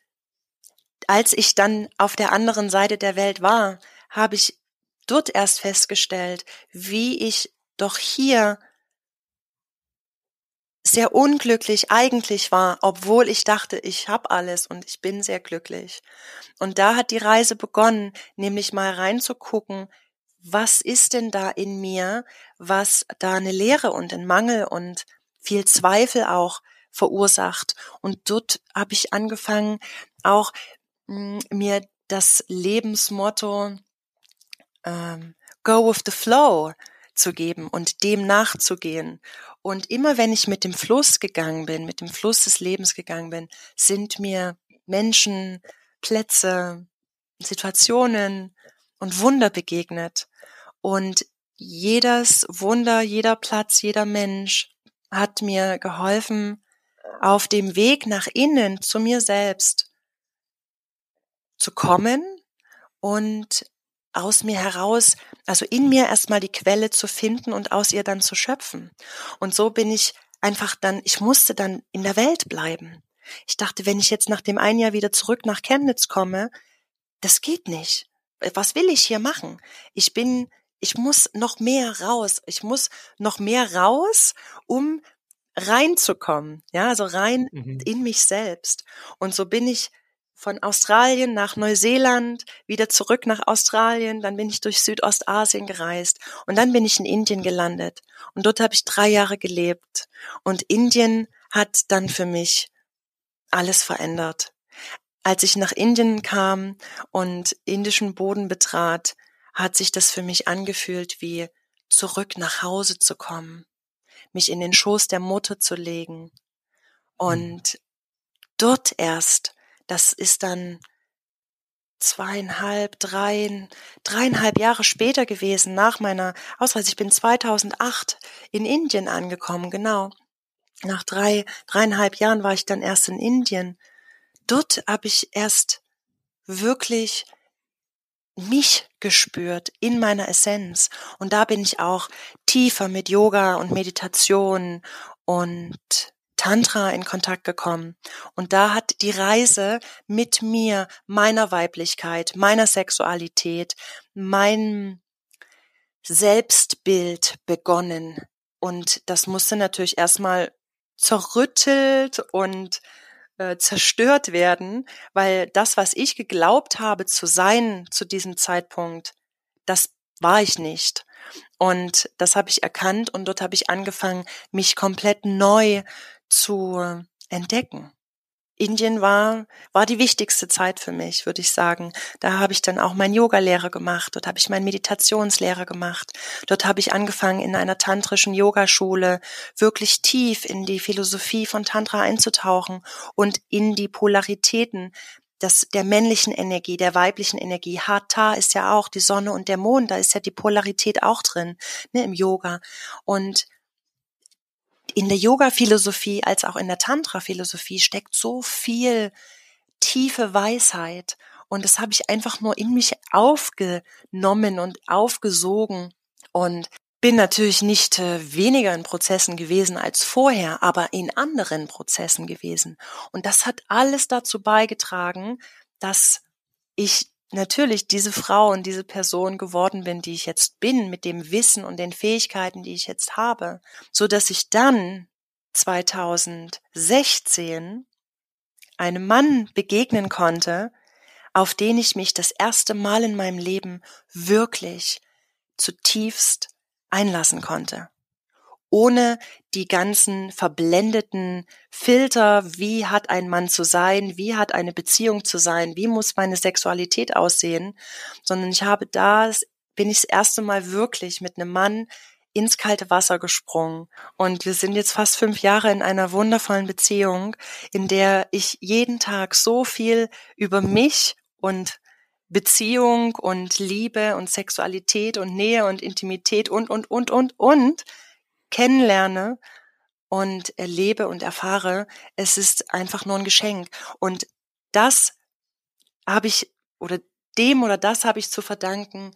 als ich dann auf der anderen Seite der Welt war, habe ich dort erst festgestellt, wie ich doch hier sehr unglücklich eigentlich war, obwohl ich dachte, ich habe alles und ich bin sehr glücklich. Und da hat die Reise begonnen, nämlich mal reinzugucken, was ist denn da in mir, was da eine Leere und ein Mangel und viel Zweifel auch verursacht. Und dort habe ich angefangen, auch mh, hm, mir das Lebensmotto ähm, Go with the Flow zu geben und dem nachzugehen. Und immer wenn ich mit dem Fluss gegangen bin, mit dem Fluss des Lebens gegangen bin, sind mir Menschen, Plätze, Situationen und Wunder begegnet. Und jedes Wunder, jeder Platz, jeder Mensch hat mir geholfen, auf dem Weg nach innen zu mir selbst zu kommen und aus mir heraus, also in mir erstmal die Quelle zu finden und aus ihr dann zu schöpfen. Und so bin ich einfach dann, ich musste dann in der Welt bleiben. Ich dachte, wenn ich jetzt nach dem einen Jahr wieder zurück nach Chemnitz komme, das geht nicht. Was will ich hier machen? Ich bin, ich muss noch mehr raus. Ich muss noch mehr raus, um reinzukommen. Ja, also rein mhm. in mich selbst. Und so bin ich von Australien nach Neuseeland, wieder zurück nach Australien, dann bin ich durch Südostasien gereist und dann bin ich in Indien gelandet. Und dort habe ich drei Jahre gelebt. Und Indien hat dann für mich alles verändert. Als ich nach Indien kam und indischen Boden betrat, hat sich das für mich angefühlt wie zurück nach Hause zu kommen, mich in den Schoß der Mutter zu legen. Und dort erst das ist dann zweieinhalb, drei, dreieinhalb Jahre später gewesen, nach meiner Ausreise. Ich bin 2008 in Indien angekommen, genau. Nach drei, dreieinhalb Jahren war ich dann erst in Indien. Dort habe ich erst wirklich mich gespürt in meiner Essenz. Und da bin ich auch tiefer mit Yoga und Meditation und Tantra in Kontakt gekommen. Und da hat die Reise mit mir, meiner Weiblichkeit, meiner Sexualität, meinem Selbstbild begonnen. Und das musste natürlich erstmal zerrüttelt und äh, zerstört werden, weil das, was ich geglaubt habe zu sein zu diesem Zeitpunkt, das war ich nicht. Und das habe ich erkannt und dort habe ich angefangen, mich komplett neu zu entdecken. Indien war, war die wichtigste Zeit für mich, würde ich sagen. Da habe ich dann auch mein Yoga-Lehre gemacht, dort habe ich mein Meditationslehre gemacht, dort habe ich angefangen, in einer tantrischen Yogaschule wirklich tief in die Philosophie von Tantra einzutauchen und in die Polaritäten das, der männlichen Energie, der weiblichen Energie. Hatha ist ja auch die Sonne und der Mond, da ist ja die Polarität auch drin, ne, im Yoga. Und in der Yoga-Philosophie als auch in der Tantra-Philosophie steckt so viel tiefe Weisheit. Und das habe ich einfach nur in mich aufgenommen und aufgesogen. Und bin natürlich nicht äh, weniger in Prozessen gewesen als vorher, aber in anderen Prozessen gewesen. Und das hat alles dazu beigetragen, dass ich natürlich diese Frau und diese Person geworden bin, die ich jetzt bin, mit dem Wissen und den Fähigkeiten, die ich jetzt habe, so dass ich dann 2016 einem Mann begegnen konnte, auf den ich mich das erste Mal in meinem Leben wirklich zutiefst einlassen konnte. Ohne die ganzen verblendeten Filter, wie hat ein Mann zu sein, wie hat eine Beziehung zu sein, wie muss meine Sexualität aussehen, sondern ich habe da, bin ich das erste Mal wirklich mit einem Mann ins kalte Wasser gesprungen. Und wir sind jetzt fast fünf Jahre in einer wundervollen Beziehung, in der ich jeden Tag so viel über mich und Beziehung und Liebe und Sexualität und Nähe und Intimität und, und, und, und, und kennenlerne und erlebe und erfahre, es ist einfach nur ein Geschenk. Und das habe ich, oder dem oder das habe ich zu verdanken,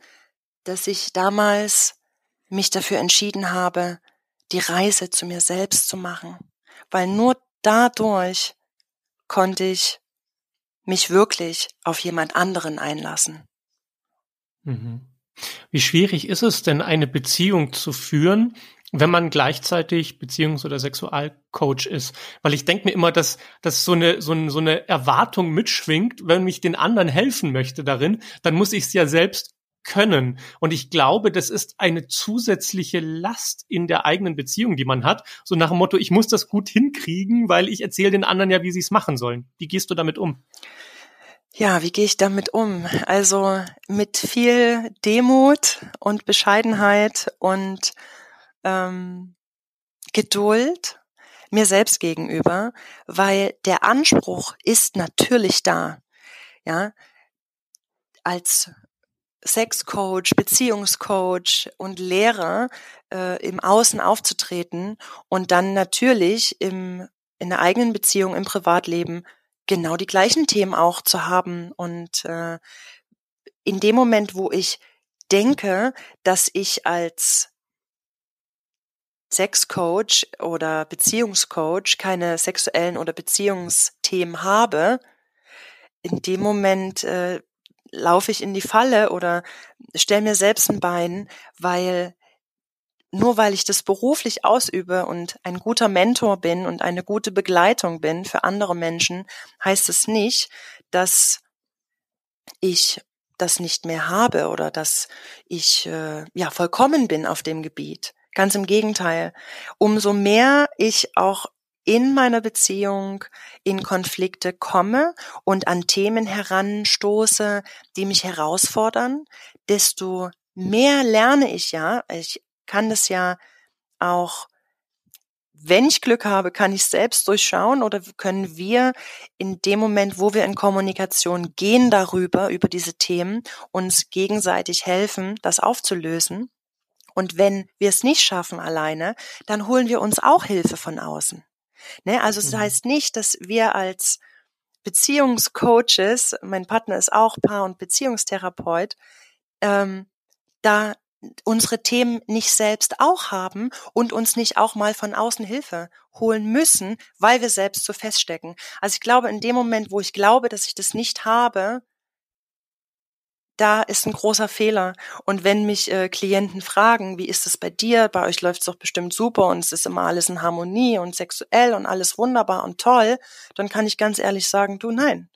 dass ich damals mich dafür entschieden habe, die Reise zu mir selbst zu machen. Weil nur dadurch konnte ich mich wirklich auf jemand anderen einlassen. Mhm. Wie schwierig ist es denn, eine Beziehung zu führen, wenn man gleichzeitig Beziehungs- oder Sexualcoach ist. Weil ich denke mir immer, dass, dass so, eine, so, eine, so eine Erwartung mitschwingt, wenn ich den anderen helfen möchte darin, dann muss ich es ja selbst können. Und ich glaube, das ist eine zusätzliche Last in der eigenen Beziehung, die man hat. So nach dem Motto, ich muss das gut hinkriegen, weil ich erzähle den anderen ja, wie sie es machen sollen. Wie gehst du damit um? Ja, wie gehe ich damit um? Also mit viel Demut und Bescheidenheit und ähm, Geduld mir selbst gegenüber, weil der Anspruch ist natürlich da. Ja, als Sexcoach, Beziehungscoach und Lehrer äh, im Außen aufzutreten und dann natürlich im, in der eigenen Beziehung, im Privatleben genau die gleichen Themen auch zu haben. Und äh, in dem Moment, wo ich denke, dass ich als Sexcoach oder Beziehungscoach keine sexuellen oder Beziehungsthemen habe, in dem Moment äh, laufe ich in die Falle oder stelle mir selbst ein Bein, weil nur weil ich das beruflich ausübe und ein guter Mentor bin und eine gute Begleitung bin für andere Menschen, heißt es nicht, dass ich das nicht mehr habe oder dass ich äh, ja vollkommen bin auf dem Gebiet. Ganz im Gegenteil. Umso mehr ich auch in meiner Beziehung in Konflikte komme und an Themen heranstoße, die mich herausfordern, desto mehr lerne ich ja. Ich kann das ja auch, wenn ich Glück habe, kann ich selbst durchschauen oder können wir in dem Moment, wo wir in Kommunikation gehen darüber, über diese Themen, uns gegenseitig helfen, das aufzulösen. Und wenn wir es nicht schaffen alleine, dann holen wir uns auch Hilfe von außen. Ne? Also es mhm. heißt nicht, dass wir als Beziehungscoaches, mein Partner ist auch Paar- und Beziehungstherapeut, ähm, da unsere Themen nicht selbst auch haben und uns nicht auch mal von außen Hilfe holen müssen, weil wir selbst so feststecken. Also ich glaube, in dem Moment, wo ich glaube, dass ich das nicht habe, da ist ein großer Fehler. Und wenn mich äh, Klienten fragen, wie ist es bei dir? Bei euch läuft es doch bestimmt super und es ist immer alles in Harmonie und sexuell und alles wunderbar und toll, dann kann ich ganz ehrlich sagen, du nein.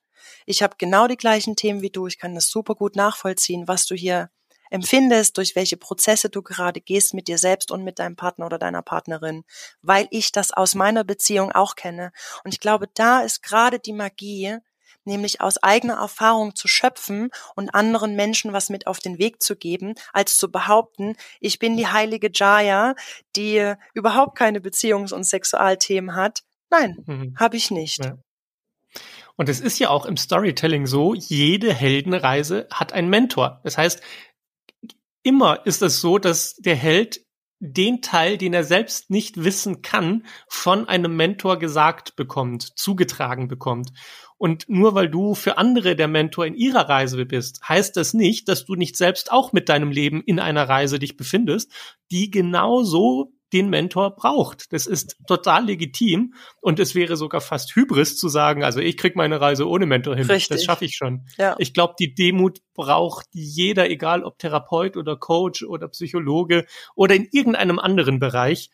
Ich habe genau die gleichen Themen wie du. Ich kann das super gut nachvollziehen, was du hier empfindest, durch welche Prozesse du gerade gehst mit dir selbst und mit deinem Partner oder deiner Partnerin, weil ich das aus meiner Beziehung auch kenne. Und ich glaube, da ist gerade die Magie, nämlich aus eigener Erfahrung zu schöpfen und anderen Menschen was mit auf den Weg zu geben, als zu behaupten, ich bin die heilige Jaya, die überhaupt keine Beziehungs- und Sexualthemen hat. Nein, mhm. habe ich nicht. Ja. Und es ist ja auch im Storytelling so, jede Heldenreise hat einen Mentor. Das heißt, immer ist es so, dass der Held den Teil, den er selbst nicht wissen kann, von einem Mentor gesagt bekommt, zugetragen bekommt. Und nur weil du für andere der Mentor in ihrer Reise bist, heißt das nicht, dass du nicht selbst auch mit deinem Leben in einer Reise dich befindest, die genauso den Mentor braucht. Das ist total legitim und es wäre sogar fast Hybris zu sagen, also ich krieg meine Reise ohne Mentor hin. Richtig. Das schaffe ich schon. Ja. Ich glaube, die Demut braucht jeder, egal ob Therapeut oder Coach oder Psychologe oder in irgendeinem anderen Bereich.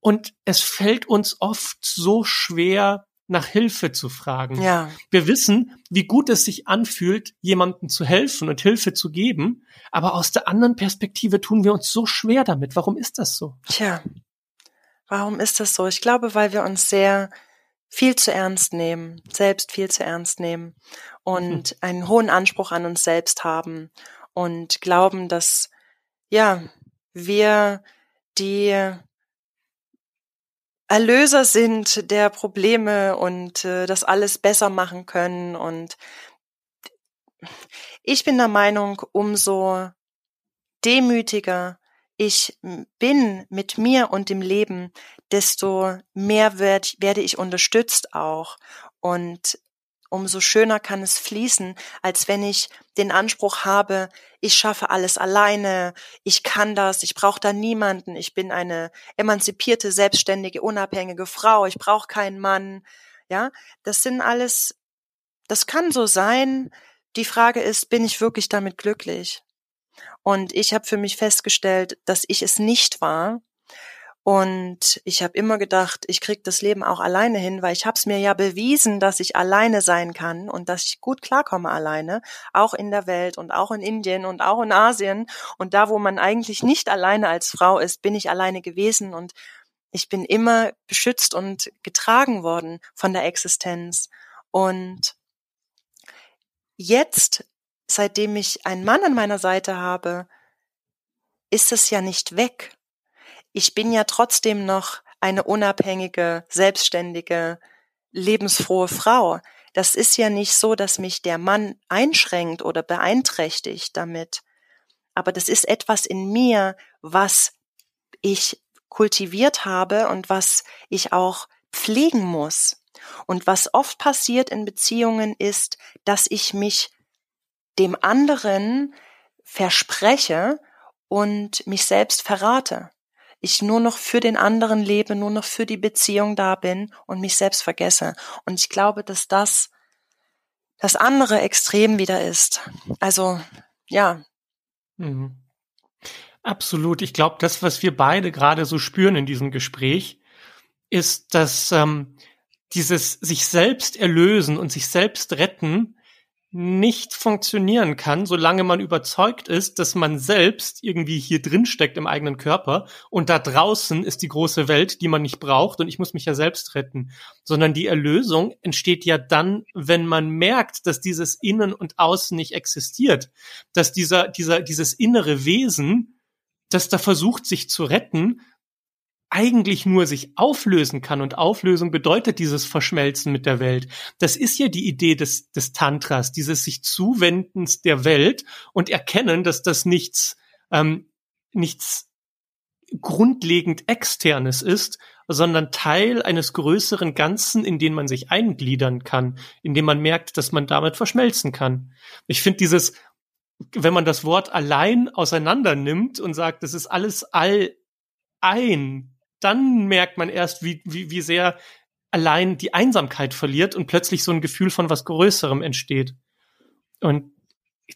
Und es fällt uns oft so schwer, nach Hilfe zu fragen. Ja. Wir wissen, wie gut es sich anfühlt, jemandem zu helfen und Hilfe zu geben, aber aus der anderen Perspektive tun wir uns so schwer damit. Warum ist das so? Tja, Warum ist das so? Ich glaube, weil wir uns sehr viel zu ernst nehmen, selbst viel zu ernst nehmen und hm. einen hohen Anspruch an uns selbst haben und glauben, dass, ja, wir die Erlöser sind der Probleme und äh, das alles besser machen können. Und ich bin der Meinung, umso demütiger ich bin mit mir und dem Leben, desto mehr werd, werde ich unterstützt auch. Und umso schöner kann es fließen, als wenn ich den Anspruch habe, ich schaffe alles alleine, ich kann das, ich brauche da niemanden, ich bin eine emanzipierte, selbstständige, unabhängige Frau, ich brauche keinen Mann. Ja, das sind alles, das kann so sein. Die Frage ist, bin ich wirklich damit glücklich? Und ich habe für mich festgestellt, dass ich es nicht war. Und ich habe immer gedacht, ich krieg das Leben auch alleine hin, weil ich habe es mir ja bewiesen, dass ich alleine sein kann und dass ich gut klarkomme alleine, auch in der Welt und auch in Indien und auch in Asien. Und da, wo man eigentlich nicht alleine als Frau ist, bin ich alleine gewesen und ich bin immer beschützt und getragen worden von der Existenz. Und jetzt seitdem ich einen Mann an meiner Seite habe, ist es ja nicht weg. Ich bin ja trotzdem noch eine unabhängige, selbstständige, lebensfrohe Frau. Das ist ja nicht so, dass mich der Mann einschränkt oder beeinträchtigt damit. Aber das ist etwas in mir, was ich kultiviert habe und was ich auch pflegen muss. Und was oft passiert in Beziehungen ist, dass ich mich dem anderen verspreche und mich selbst verrate. Ich nur noch für den anderen lebe, nur noch für die Beziehung da bin und mich selbst vergesse. Und ich glaube, dass das das andere Extrem wieder ist. Also, ja. Mhm. Absolut. Ich glaube, das, was wir beide gerade so spüren in diesem Gespräch, ist, dass ähm, dieses sich selbst erlösen und sich selbst retten nicht funktionieren kann, solange man überzeugt ist, dass man selbst irgendwie hier drin steckt im eigenen Körper und da draußen ist die große Welt, die man nicht braucht und ich muss mich ja selbst retten, sondern die Erlösung entsteht ja dann, wenn man merkt, dass dieses Innen und Außen nicht existiert, dass dieser dieser dieses innere Wesen, das da versucht sich zu retten, eigentlich nur sich auflösen kann. Und Auflösung bedeutet dieses Verschmelzen mit der Welt. Das ist ja die Idee des, des Tantras, dieses sich Zuwendens der Welt und erkennen, dass das nichts, ähm, nichts grundlegend Externes ist, sondern Teil eines größeren Ganzen, in den man sich eingliedern kann, in dem man merkt, dass man damit verschmelzen kann. Ich finde dieses, wenn man das Wort allein auseinander nimmt und sagt, das ist alles all ein, dann merkt man erst, wie, wie, wie sehr allein die Einsamkeit verliert und plötzlich so ein Gefühl von was Größerem entsteht. Und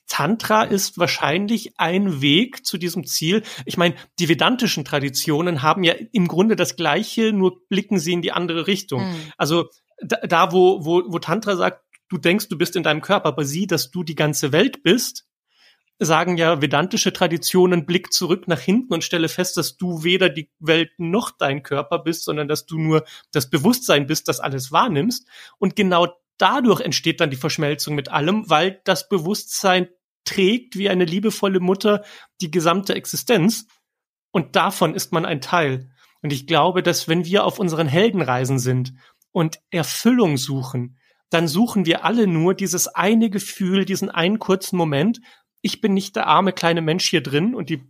Tantra ist wahrscheinlich ein Weg zu diesem Ziel. Ich meine, die vedantischen Traditionen haben ja im Grunde das Gleiche, nur blicken sie in die andere Richtung. Mhm. Also da, da wo, wo, wo Tantra sagt, du denkst, du bist in deinem Körper, aber sieh, dass du die ganze Welt bist, sagen ja vedantische Traditionen, blick zurück nach hinten und stelle fest, dass du weder die Welt noch dein Körper bist, sondern dass du nur das Bewusstsein bist, das alles wahrnimmst. Und genau dadurch entsteht dann die Verschmelzung mit allem, weil das Bewusstsein trägt wie eine liebevolle Mutter die gesamte Existenz. Und davon ist man ein Teil. Und ich glaube, dass wenn wir auf unseren Heldenreisen sind und Erfüllung suchen, dann suchen wir alle nur dieses eine Gefühl, diesen einen kurzen Moment, ich bin nicht der arme kleine Mensch hier drin und die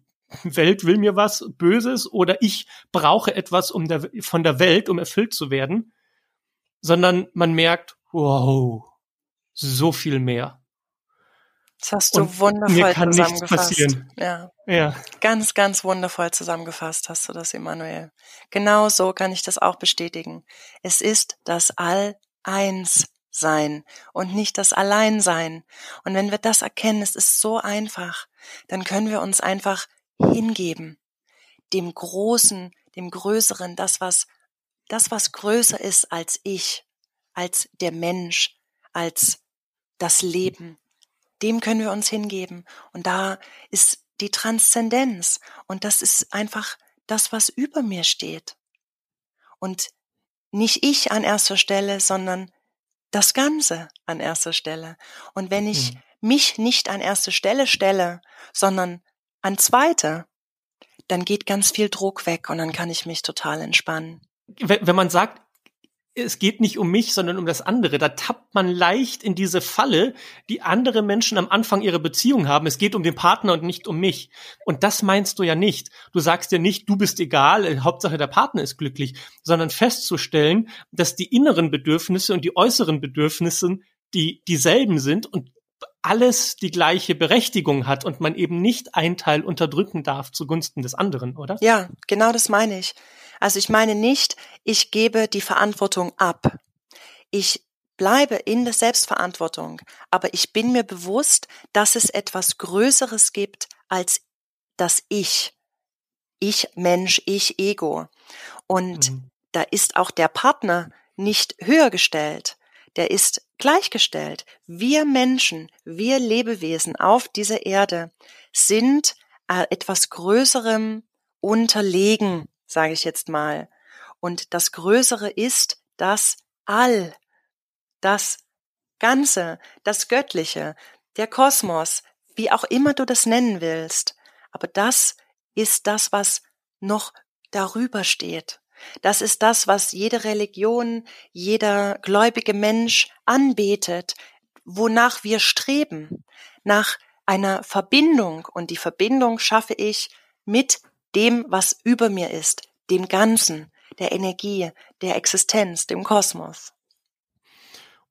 Welt will mir was Böses oder ich brauche etwas um der, von der Welt, um erfüllt zu werden, sondern man merkt, wow, so viel mehr. Das hast du und wundervoll mir kann zusammengefasst. Nichts passieren. Ja. ja. Ganz, ganz wundervoll zusammengefasst hast du das, Emanuel. Genau so kann ich das auch bestätigen. Es ist das All-Eins sein und nicht das Alleinsein. Und wenn wir das erkennen, es ist so einfach, dann können wir uns einfach hingeben. Dem Großen, dem Größeren, das was, das was größer ist als ich, als der Mensch, als das Leben. Dem können wir uns hingeben. Und da ist die Transzendenz. Und das ist einfach das, was über mir steht. und nicht ich an erster Stelle, sondern das Ganze an erster Stelle. Und wenn ich mhm. mich nicht an erste Stelle stelle, sondern an zweite, dann geht ganz viel Druck weg und dann kann ich mich total entspannen. Wenn man sagt, es geht nicht um mich, sondern um das andere. Da tappt man leicht in diese Falle, die andere Menschen am Anfang ihrer Beziehung haben. Es geht um den Partner und nicht um mich. Und das meinst du ja nicht. Du sagst ja nicht, du bist egal, äh, Hauptsache der Partner ist glücklich, sondern festzustellen, dass die inneren Bedürfnisse und die äußeren Bedürfnisse die dieselben sind und alles die gleiche Berechtigung hat und man eben nicht ein Teil unterdrücken darf zugunsten des anderen, oder? Ja, genau das meine ich. Also ich meine nicht, ich gebe die Verantwortung ab. Ich bleibe in der Selbstverantwortung, aber ich bin mir bewusst, dass es etwas Größeres gibt als das Ich. Ich Mensch, ich Ego. Und mhm. da ist auch der Partner nicht höher gestellt. Der ist gleichgestellt. Wir Menschen, wir Lebewesen auf dieser Erde sind äh, etwas Größerem unterlegen sage ich jetzt mal. Und das Größere ist das All, das Ganze, das Göttliche, der Kosmos, wie auch immer du das nennen willst. Aber das ist das, was noch darüber steht. Das ist das, was jede Religion, jeder gläubige Mensch anbetet, wonach wir streben, nach einer Verbindung. Und die Verbindung schaffe ich mit dem, was über mir ist, dem Ganzen, der Energie, der Existenz, dem Kosmos.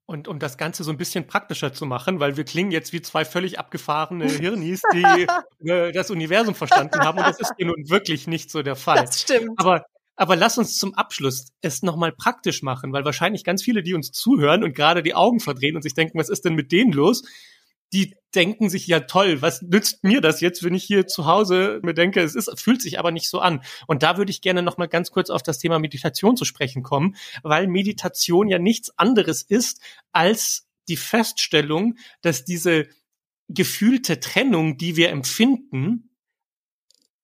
Und um das Ganze so ein bisschen praktischer zu machen, weil wir klingen jetzt wie zwei völlig abgefahrene Hirnis, die äh, das Universum verstanden haben. Und das ist hier nun wirklich nicht so der Fall. Das stimmt. Aber, aber lass uns zum Abschluss es nochmal praktisch machen, weil wahrscheinlich ganz viele, die uns zuhören und gerade die Augen verdrehen und sich denken, was ist denn mit denen los? Die denken sich ja toll, was nützt mir das jetzt, wenn ich hier zu Hause mir denke, es ist, fühlt sich aber nicht so an. Und da würde ich gerne noch mal ganz kurz auf das Thema Meditation zu sprechen kommen, weil Meditation ja nichts anderes ist als die Feststellung, dass diese gefühlte Trennung, die wir empfinden,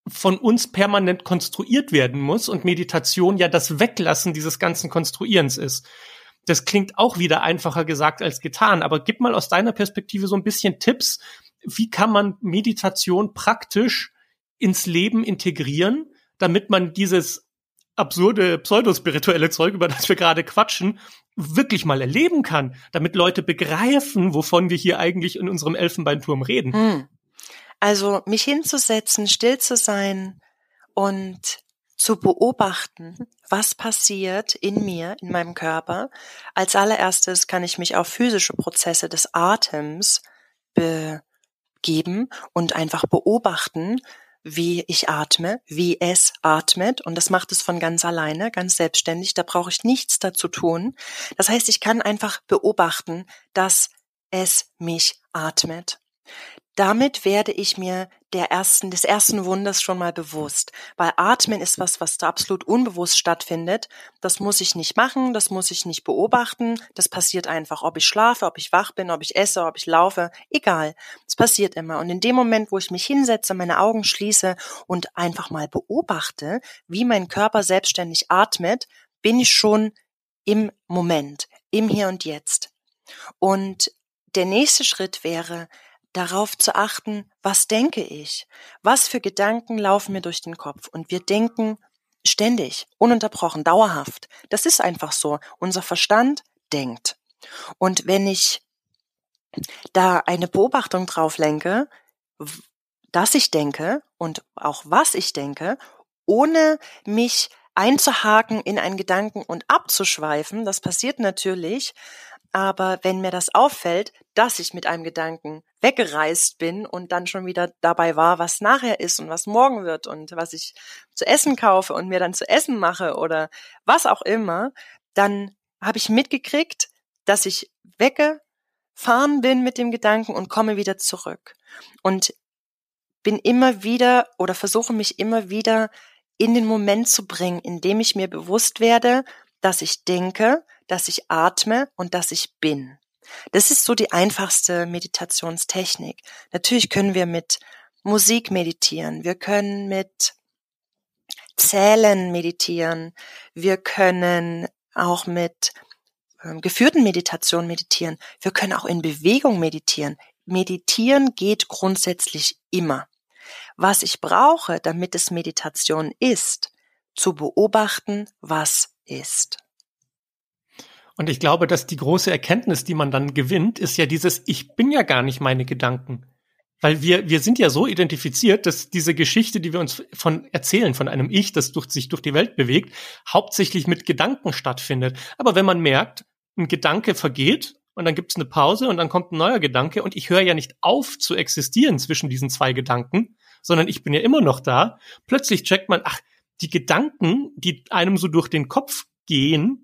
von uns permanent konstruiert werden muss und Meditation ja das Weglassen dieses ganzen Konstruierens ist. Das klingt auch wieder einfacher gesagt als getan, aber gib mal aus deiner Perspektive so ein bisschen Tipps. Wie kann man Meditation praktisch ins Leben integrieren, damit man dieses absurde pseudospirituelle Zeug, über das wir gerade quatschen, wirklich mal erleben kann, damit Leute begreifen, wovon wir hier eigentlich in unserem Elfenbeinturm reden. Hm. Also mich hinzusetzen, still zu sein und zu beobachten, was passiert in mir, in meinem Körper. Als allererstes kann ich mich auf physische Prozesse des Atems begeben und einfach beobachten, wie ich atme, wie es atmet. Und das macht es von ganz alleine, ganz selbstständig. Da brauche ich nichts dazu tun. Das heißt, ich kann einfach beobachten, dass es mich atmet. Damit werde ich mir der ersten, des ersten Wunders schon mal bewusst. Weil Atmen ist was, was da absolut unbewusst stattfindet. Das muss ich nicht machen, das muss ich nicht beobachten. Das passiert einfach. Ob ich schlafe, ob ich wach bin, ob ich esse, ob ich laufe, egal. Es passiert immer. Und in dem Moment, wo ich mich hinsetze, meine Augen schließe und einfach mal beobachte, wie mein Körper selbstständig atmet, bin ich schon im Moment, im Hier und Jetzt. Und der nächste Schritt wäre, darauf zu achten, was denke ich? Was für Gedanken laufen mir durch den Kopf? Und wir denken ständig, ununterbrochen, dauerhaft. Das ist einfach so. Unser Verstand denkt. Und wenn ich da eine Beobachtung drauf lenke, dass ich denke und auch was ich denke, ohne mich einzuhaken in einen Gedanken und abzuschweifen, das passiert natürlich, aber wenn mir das auffällt, dass ich mit einem Gedanken weggereist bin und dann schon wieder dabei war, was nachher ist und was morgen wird und was ich zu essen kaufe und mir dann zu essen mache oder was auch immer, dann habe ich mitgekriegt, dass ich weggefahren bin mit dem Gedanken und komme wieder zurück. Und bin immer wieder oder versuche mich immer wieder in den Moment zu bringen, in dem ich mir bewusst werde, dass ich denke, dass ich atme und dass ich bin. Das ist so die einfachste Meditationstechnik. Natürlich können wir mit Musik meditieren, wir können mit Zählen meditieren. Wir können auch mit ähm, geführten Meditation meditieren. Wir können auch in Bewegung meditieren. Meditieren geht grundsätzlich immer. Was ich brauche, damit es Meditation ist, zu beobachten, was ist. Und ich glaube, dass die große Erkenntnis, die man dann gewinnt, ist ja dieses, ich bin ja gar nicht meine Gedanken. Weil wir, wir sind ja so identifiziert, dass diese Geschichte, die wir uns von erzählen, von einem Ich, das durch, sich durch die Welt bewegt, hauptsächlich mit Gedanken stattfindet. Aber wenn man merkt, ein Gedanke vergeht und dann gibt es eine Pause und dann kommt ein neuer Gedanke und ich höre ja nicht auf zu existieren zwischen diesen zwei Gedanken, sondern ich bin ja immer noch da. Plötzlich checkt man, ach, die Gedanken, die einem so durch den Kopf gehen,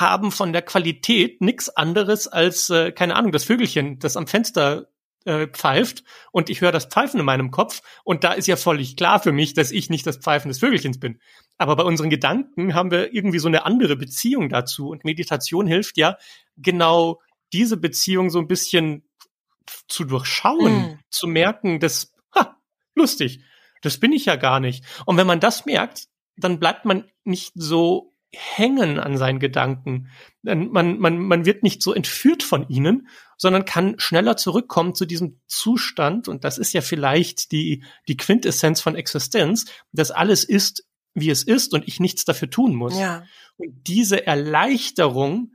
haben von der Qualität nichts anderes als, äh, keine Ahnung, das Vögelchen, das am Fenster äh, pfeift und ich höre das Pfeifen in meinem Kopf und da ist ja völlig klar für mich, dass ich nicht das Pfeifen des Vögelchens bin. Aber bei unseren Gedanken haben wir irgendwie so eine andere Beziehung dazu und Meditation hilft ja genau diese Beziehung so ein bisschen zu durchschauen, mm. zu merken, dass, ha, lustig, das bin ich ja gar nicht. Und wenn man das merkt, dann bleibt man nicht so hängen an seinen Gedanken. Man, man, man wird nicht so entführt von ihnen, sondern kann schneller zurückkommen zu diesem Zustand. Und das ist ja vielleicht die, die Quintessenz von Existenz, dass alles ist, wie es ist und ich nichts dafür tun muss. Ja. Und diese Erleichterung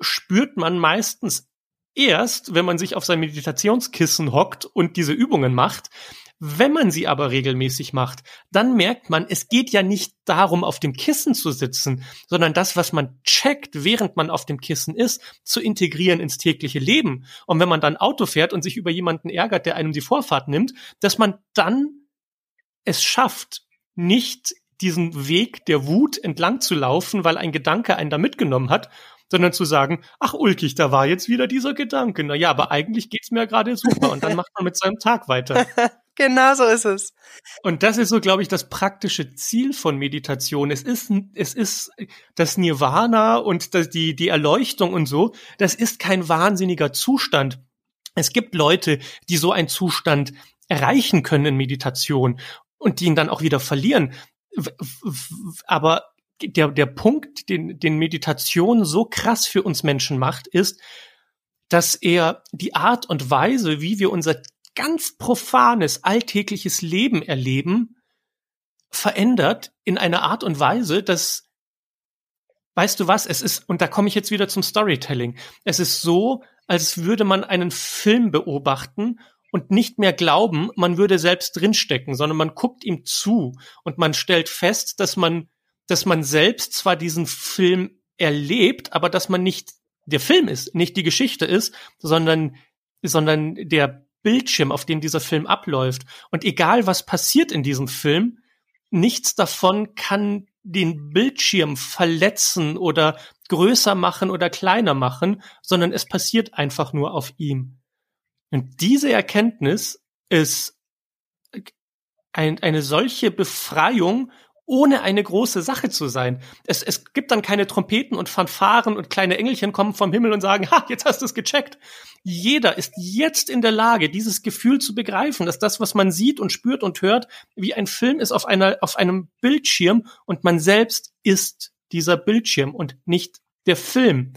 spürt man meistens erst, wenn man sich auf sein Meditationskissen hockt und diese Übungen macht, wenn man sie aber regelmäßig macht, dann merkt man, es geht ja nicht darum, auf dem Kissen zu sitzen, sondern das, was man checkt, während man auf dem Kissen ist, zu integrieren ins tägliche Leben. Und wenn man dann Auto fährt und sich über jemanden ärgert, der einem die Vorfahrt nimmt, dass man dann es schafft, nicht diesen Weg der Wut entlang zu laufen, weil ein Gedanke einen da mitgenommen hat, sondern zu sagen, ach ulkig, da war jetzt wieder dieser Gedanke. Na ja, aber eigentlich geht's mir gerade super und dann macht man mit seinem Tag weiter. Genau so ist es. Und das ist so, glaube ich, das praktische Ziel von Meditation. Es ist, es ist das Nirvana und das, die, die Erleuchtung und so. Das ist kein wahnsinniger Zustand. Es gibt Leute, die so einen Zustand erreichen können in Meditation und die ihn dann auch wieder verlieren. Aber der, der Punkt, den, den Meditation so krass für uns Menschen macht, ist, dass er die Art und Weise, wie wir unser ganz profanes, alltägliches Leben erleben, verändert in einer Art und Weise, dass, weißt du was, es ist, und da komme ich jetzt wieder zum Storytelling, es ist so, als würde man einen Film beobachten und nicht mehr glauben, man würde selbst drinstecken, sondern man guckt ihm zu und man stellt fest, dass man, dass man selbst zwar diesen Film erlebt, aber dass man nicht der Film ist, nicht die Geschichte ist, sondern, sondern der Bildschirm, auf dem dieser Film abläuft. Und egal was passiert in diesem Film, nichts davon kann den Bildschirm verletzen oder größer machen oder kleiner machen, sondern es passiert einfach nur auf ihm. Und diese Erkenntnis ist ein, eine solche Befreiung ohne eine große Sache zu sein. Es, es gibt dann keine Trompeten und Fanfaren und kleine Engelchen kommen vom Himmel und sagen, ha, jetzt hast du es gecheckt. Jeder ist jetzt in der Lage, dieses Gefühl zu begreifen, dass das, was man sieht und spürt und hört, wie ein Film ist auf einer, auf einem Bildschirm und man selbst ist dieser Bildschirm und nicht der Film.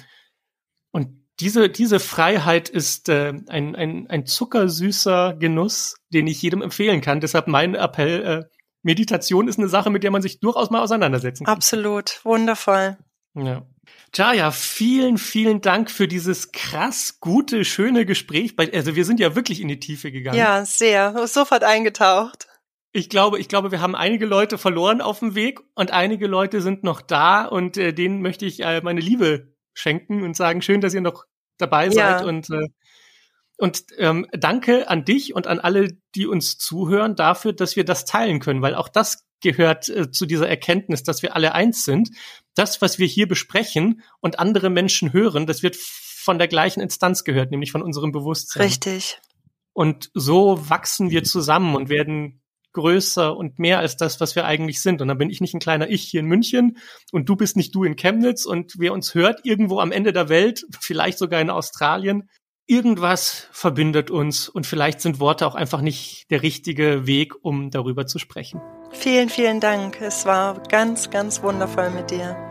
Und diese, diese Freiheit ist äh, ein, ein, ein zuckersüßer Genuss, den ich jedem empfehlen kann. Deshalb mein Appell, äh, Meditation ist eine Sache, mit der man sich durchaus mal auseinandersetzen kann. Absolut, wundervoll. Ja. Jaya, vielen, vielen Dank für dieses krass gute, schöne Gespräch. Also wir sind ja wirklich in die Tiefe gegangen. Ja, sehr. Sofort eingetaucht. Ich glaube, ich glaube, wir haben einige Leute verloren auf dem Weg und einige Leute sind noch da und äh, denen möchte ich äh, meine Liebe schenken und sagen, schön, dass ihr noch dabei seid ja. und äh, und ähm, danke an dich und an alle, die uns zuhören, dafür, dass wir das teilen können, weil auch das gehört äh, zu dieser Erkenntnis, dass wir alle eins sind. Das, was wir hier besprechen und andere Menschen hören, das wird von der gleichen Instanz gehört, nämlich von unserem Bewusstsein. Richtig. Und so wachsen wir zusammen und werden größer und mehr als das, was wir eigentlich sind. Und dann bin ich nicht ein kleiner Ich hier in München und du bist nicht du in Chemnitz und wer uns hört irgendwo am Ende der Welt, vielleicht sogar in Australien, irgendwas verbindet uns und vielleicht sind Worte auch einfach nicht der richtige Weg, um darüber zu sprechen. Vielen, vielen Dank. Es war ganz, ganz wundervoll mit dir.